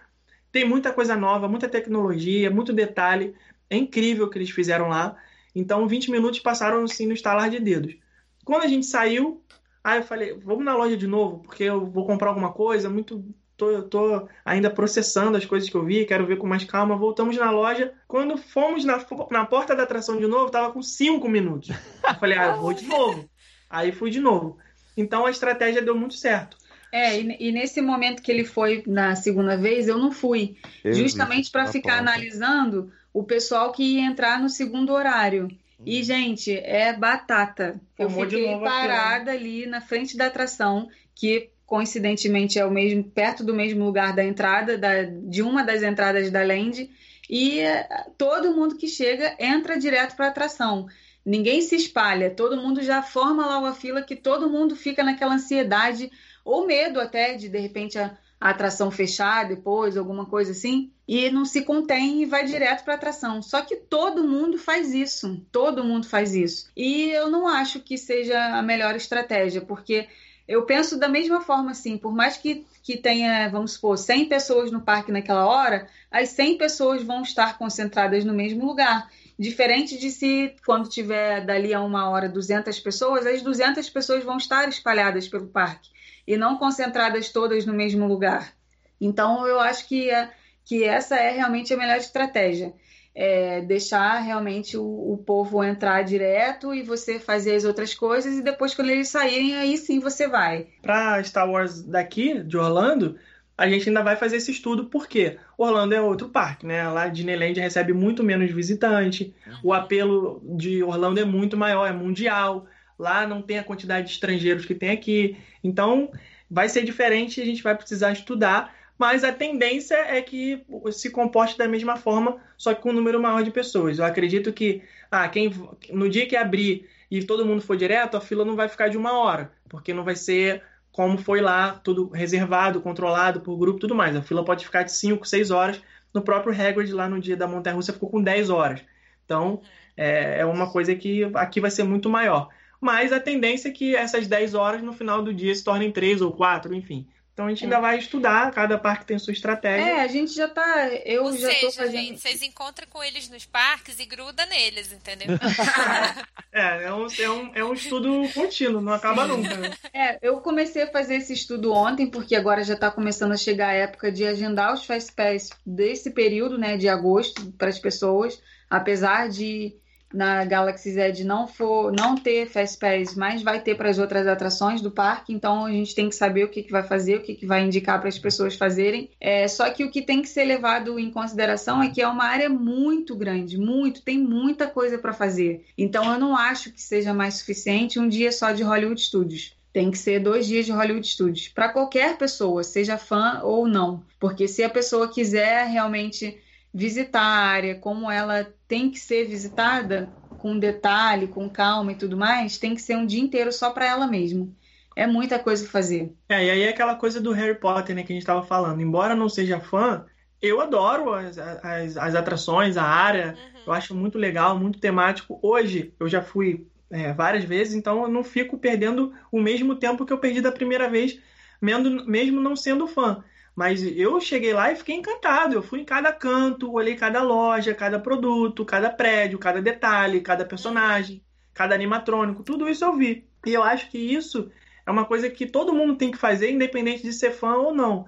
tem muita coisa nova, muita tecnologia, muito detalhe. É incrível o que eles fizeram lá. Então, 20 minutos passaram assim no estalar de dedos. Quando a gente saiu, aí eu falei, vamos na loja de novo, porque eu vou comprar alguma coisa, muito. Tô, tô ainda processando as coisas que eu vi, quero ver com mais calma. Voltamos na loja. Quando fomos na, na porta da atração de novo, tava com 5 minutos. Eu falei, ah, eu vou de novo. Aí fui de novo. Então a estratégia deu muito certo. É, e, e, nesse momento que ele foi na segunda vez, eu não fui. Eu justamente para ficar porta. analisando o pessoal que ia entrar no segundo horário. E, hum. gente, é batata. Eu Formou fiquei parada aqui, ali na frente da atração, que coincidentemente é o mesmo, perto do mesmo lugar da entrada, da, de uma das entradas da Land. E eh, todo mundo que chega entra direto para a atração. Ninguém se espalha, todo mundo já forma lá uma fila que todo mundo fica naquela ansiedade ou medo até de de repente a, a atração fechar depois, alguma coisa assim, e não se contém e vai direto para a atração. Só que todo mundo faz isso, todo mundo faz isso. E eu não acho que seja a melhor estratégia, porque eu penso da mesma forma assim, por mais que, que tenha, vamos supor, 100 pessoas no parque naquela hora, as 100 pessoas vão estar concentradas no mesmo lugar. Diferente de se, quando tiver dali a uma hora 200 pessoas, as 200 pessoas vão estar espalhadas pelo parque e não concentradas todas no mesmo lugar. Então, eu acho que, é, que essa é realmente a melhor estratégia. É deixar realmente o, o, povo entrar direto e você fazer as outras coisas e depois quando eles saírem aí sim você vai. Para Star Wars daqui de Orlando, a gente ainda vai fazer esse estudo porque Orlando é outro parque, né? Lá Disneyland recebe muito menos visitante, o apelo de Orlando é muito maior, é mundial. Lá não tem a quantidade de estrangeiros que tem aqui. Então, vai ser diferente, a gente vai precisar estudar, mas a tendência é que se comporte da mesma forma, só que com um número maior de pessoas. Eu acredito que ah, quem, no dia que abrir e todo mundo for direto, a fila não vai ficar de uma hora, porque não vai ser como foi lá, tudo reservado, controlado por grupo tudo mais. A fila pode ficar de 5, 6 horas, no próprio Hagrid lá no dia da montanha-russa ficou com 10 horas. Então, é, é uma coisa que aqui vai ser muito maior. Mas a tendência é que essas 10 horas no final do dia se tornem 3 ou 4, enfim. Então a gente ainda vai estudar, cada parque tem sua estratégia. É, a gente já tá. Eu Ou já seja, tô fazendo. gente, vocês encontram com eles nos parques e gruda neles, entendeu? é, é um, é, um, é um estudo contínuo, não acaba nunca. Né? É, eu comecei a fazer esse estudo ontem, porque agora já está começando a chegar a época de agendar os Fast Pass desse período, né, de agosto, para as pessoas. Apesar de na Galaxy Z não for não ter Fast Pass, mas vai ter para as outras atrações do parque, então a gente tem que saber o que, que vai fazer, o que, que vai indicar para as pessoas fazerem. É, só que o que tem que ser levado em consideração é que é uma área muito grande, muito, tem muita coisa para fazer. Então eu não acho que seja mais suficiente um dia só de Hollywood Studios. Tem que ser dois dias de Hollywood Studios. Para qualquer pessoa, seja fã ou não. Porque se a pessoa quiser realmente visitar a área como ela tem que ser visitada, com detalhe, com calma e tudo mais, tem que ser um dia inteiro só para ela mesma. É muita coisa fazer. É, e aí é aquela coisa do Harry Potter, né, que a gente estava falando. Embora não seja fã, eu adoro as, as, as atrações, a área. Uhum. Eu acho muito legal, muito temático. Hoje, eu já fui é, várias vezes, então eu não fico perdendo o mesmo tempo que eu perdi da primeira vez, mesmo, mesmo não sendo fã. Mas eu cheguei lá e fiquei encantado. Eu fui em cada canto, olhei cada loja, cada produto, cada prédio, cada detalhe, cada personagem, cada animatrônico, tudo isso eu vi. E eu acho que isso é uma coisa que todo mundo tem que fazer, independente de ser fã ou não.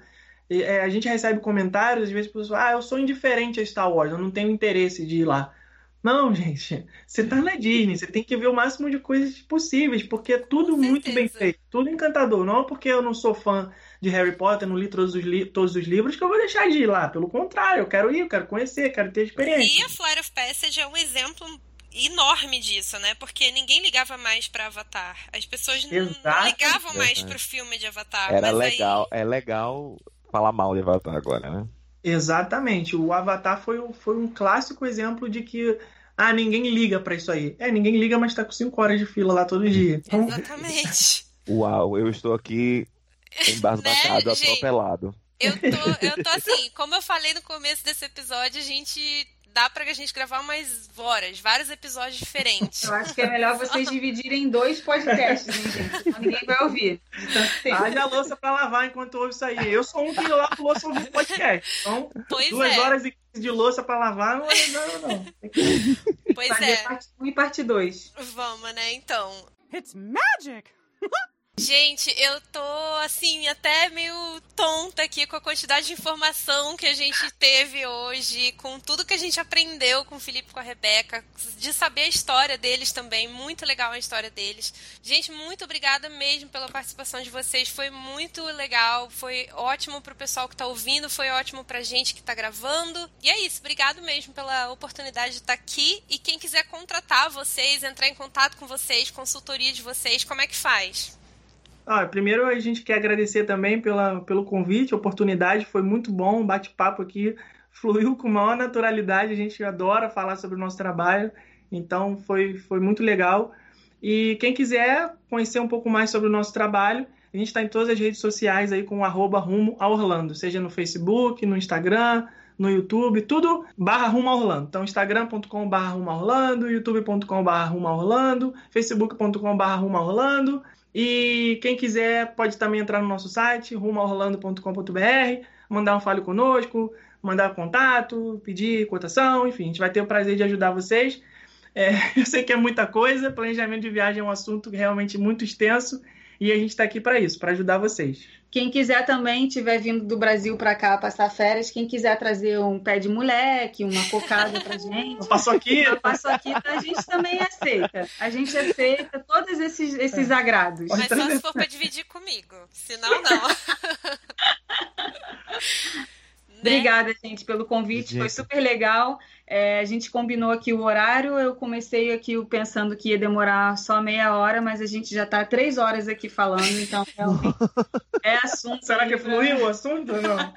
E, é, a gente recebe comentários, às vezes, pessoas ah, eu sou indiferente a Star Wars, eu não tenho interesse de ir lá. Não, gente, você tá na Disney, você tem que ver o máximo de coisas possíveis, porque é tudo muito bem feito, tudo encantador. Não é porque eu não sou fã de Harry Potter, não li todos os, li todos os livros, que eu vou deixar de ir lá. Pelo contrário, eu quero ir, eu quero conhecer, quero ter experiência. E a Flight of Passage é um exemplo enorme disso, né? Porque ninguém ligava mais para Avatar. As pessoas não ligavam mais pro filme de Avatar. Era legal, aí... é legal falar mal de Avatar agora, né? Exatamente. O Avatar foi, foi um clássico exemplo de que ah, ninguém liga para isso aí. É, ninguém liga, mas tá com 5 horas de fila lá todo dia. Exatamente. Uau, eu estou aqui embasbacado, né, atropelado. Eu tô, eu tô assim, como eu falei no começo desse episódio, a gente dá pra gente gravar umas horas, vários episódios diferentes. Eu acho que é melhor vocês dividirem em dois podcasts, hein, gente? Senão ninguém vai ouvir. Haja louça pra lavar enquanto ouve isso aí. Eu sou um que lavo louça ouvindo podcast. Então, pois duas é. horas e quinze de louça pra lavar não é não, não. Pois é. Parte 1 e parte 2. Vamos, né, então. It's magic! Gente, eu tô assim, até meio tonta aqui com a quantidade de informação que a gente teve hoje, com tudo que a gente aprendeu com o Felipe e com a Rebeca, de saber a história deles também. Muito legal a história deles. Gente, muito obrigada mesmo pela participação de vocês. Foi muito legal, foi ótimo pro pessoal que tá ouvindo, foi ótimo pra gente que tá gravando. E é isso, obrigado mesmo pela oportunidade de estar tá aqui. E quem quiser contratar vocês, entrar em contato com vocês, consultoria de vocês, como é que faz? Ah, primeiro a gente quer agradecer também pela, pelo convite, oportunidade, foi muito bom, o bate-papo aqui fluiu com maior naturalidade, a gente adora falar sobre o nosso trabalho, então foi, foi muito legal. E quem quiser conhecer um pouco mais sobre o nosso trabalho, a gente está em todas as redes sociais aí com arroba rumo a Orlando, seja no Facebook, no Instagram, no YouTube, tudo barra rumo a Orlando. Então, instagram.com barra rumo a Orlando, youtube.com barra rumo a Orlando, facebook.com barra rumo a Orlando. E quem quiser pode também entrar no nosso site, rumoorlando.com.br, mandar um fale conosco, mandar contato, pedir cotação, enfim, a gente vai ter o prazer de ajudar vocês. É, eu sei que é muita coisa, planejamento de viagem é um assunto realmente muito extenso e a gente está aqui para isso, para ajudar vocês. Quem quiser também tiver vindo do Brasil para cá passar férias, quem quiser trazer um pé de moleque, uma cocada pra gente. Uma paçoquita. Uma paçoquita a gente também aceita. A gente aceita todos esses, esses agrados. Mas só se for para dividir comigo. Senão, não. Obrigada, gente, pelo convite. Foi super legal. É, a gente combinou aqui o horário. Eu comecei aqui pensando que ia demorar só meia hora, mas a gente já está três horas aqui falando, então realmente é assunto. Será que fluiu o assunto? Não? né?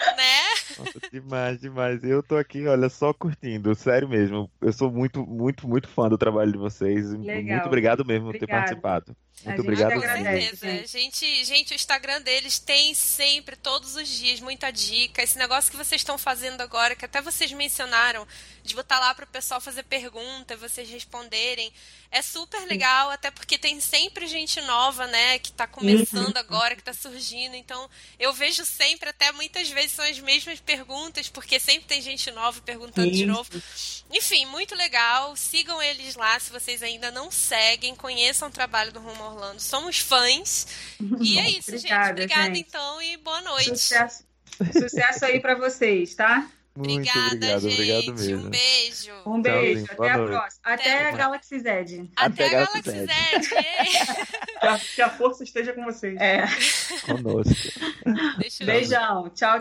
Nossa, demais, demais. Eu tô aqui, olha, só curtindo, sério mesmo. Eu sou muito, muito, muito fã do trabalho de vocês. Legal. Muito obrigado mesmo por ter participado. Muito obrigado. Com certeza. Gente, gente, o Instagram deles tem sempre, todos os dias, muita dica. Esse negócio que vocês estão fazendo agora, que até vocês mencionaram, de botar lá para o pessoal fazer pergunta, vocês responderem, é super legal, até porque tem sempre gente nova, né, que está começando uhum. agora, que está surgindo. Então, eu vejo sempre, até muitas vezes são as mesmas perguntas, porque sempre tem gente nova perguntando Isso. de novo. Enfim, muito legal. Sigam eles lá se vocês ainda não seguem, conheçam o trabalho do Rumo Orlando. Somos fãs. E é isso, Obrigada, gente. Obrigada, gente. então, e boa noite. Sucesso, Sucesso aí para vocês, tá? Muito Obrigada, obrigado, gente. obrigado mesmo. Um beijo. Um beijo. Tchauzinho, até a próxima. Até, até a Galaxy Z. Até, até a Galaxy Z. Que, a, que a força esteja com vocês. É. Conosco. Beijão. Tchau,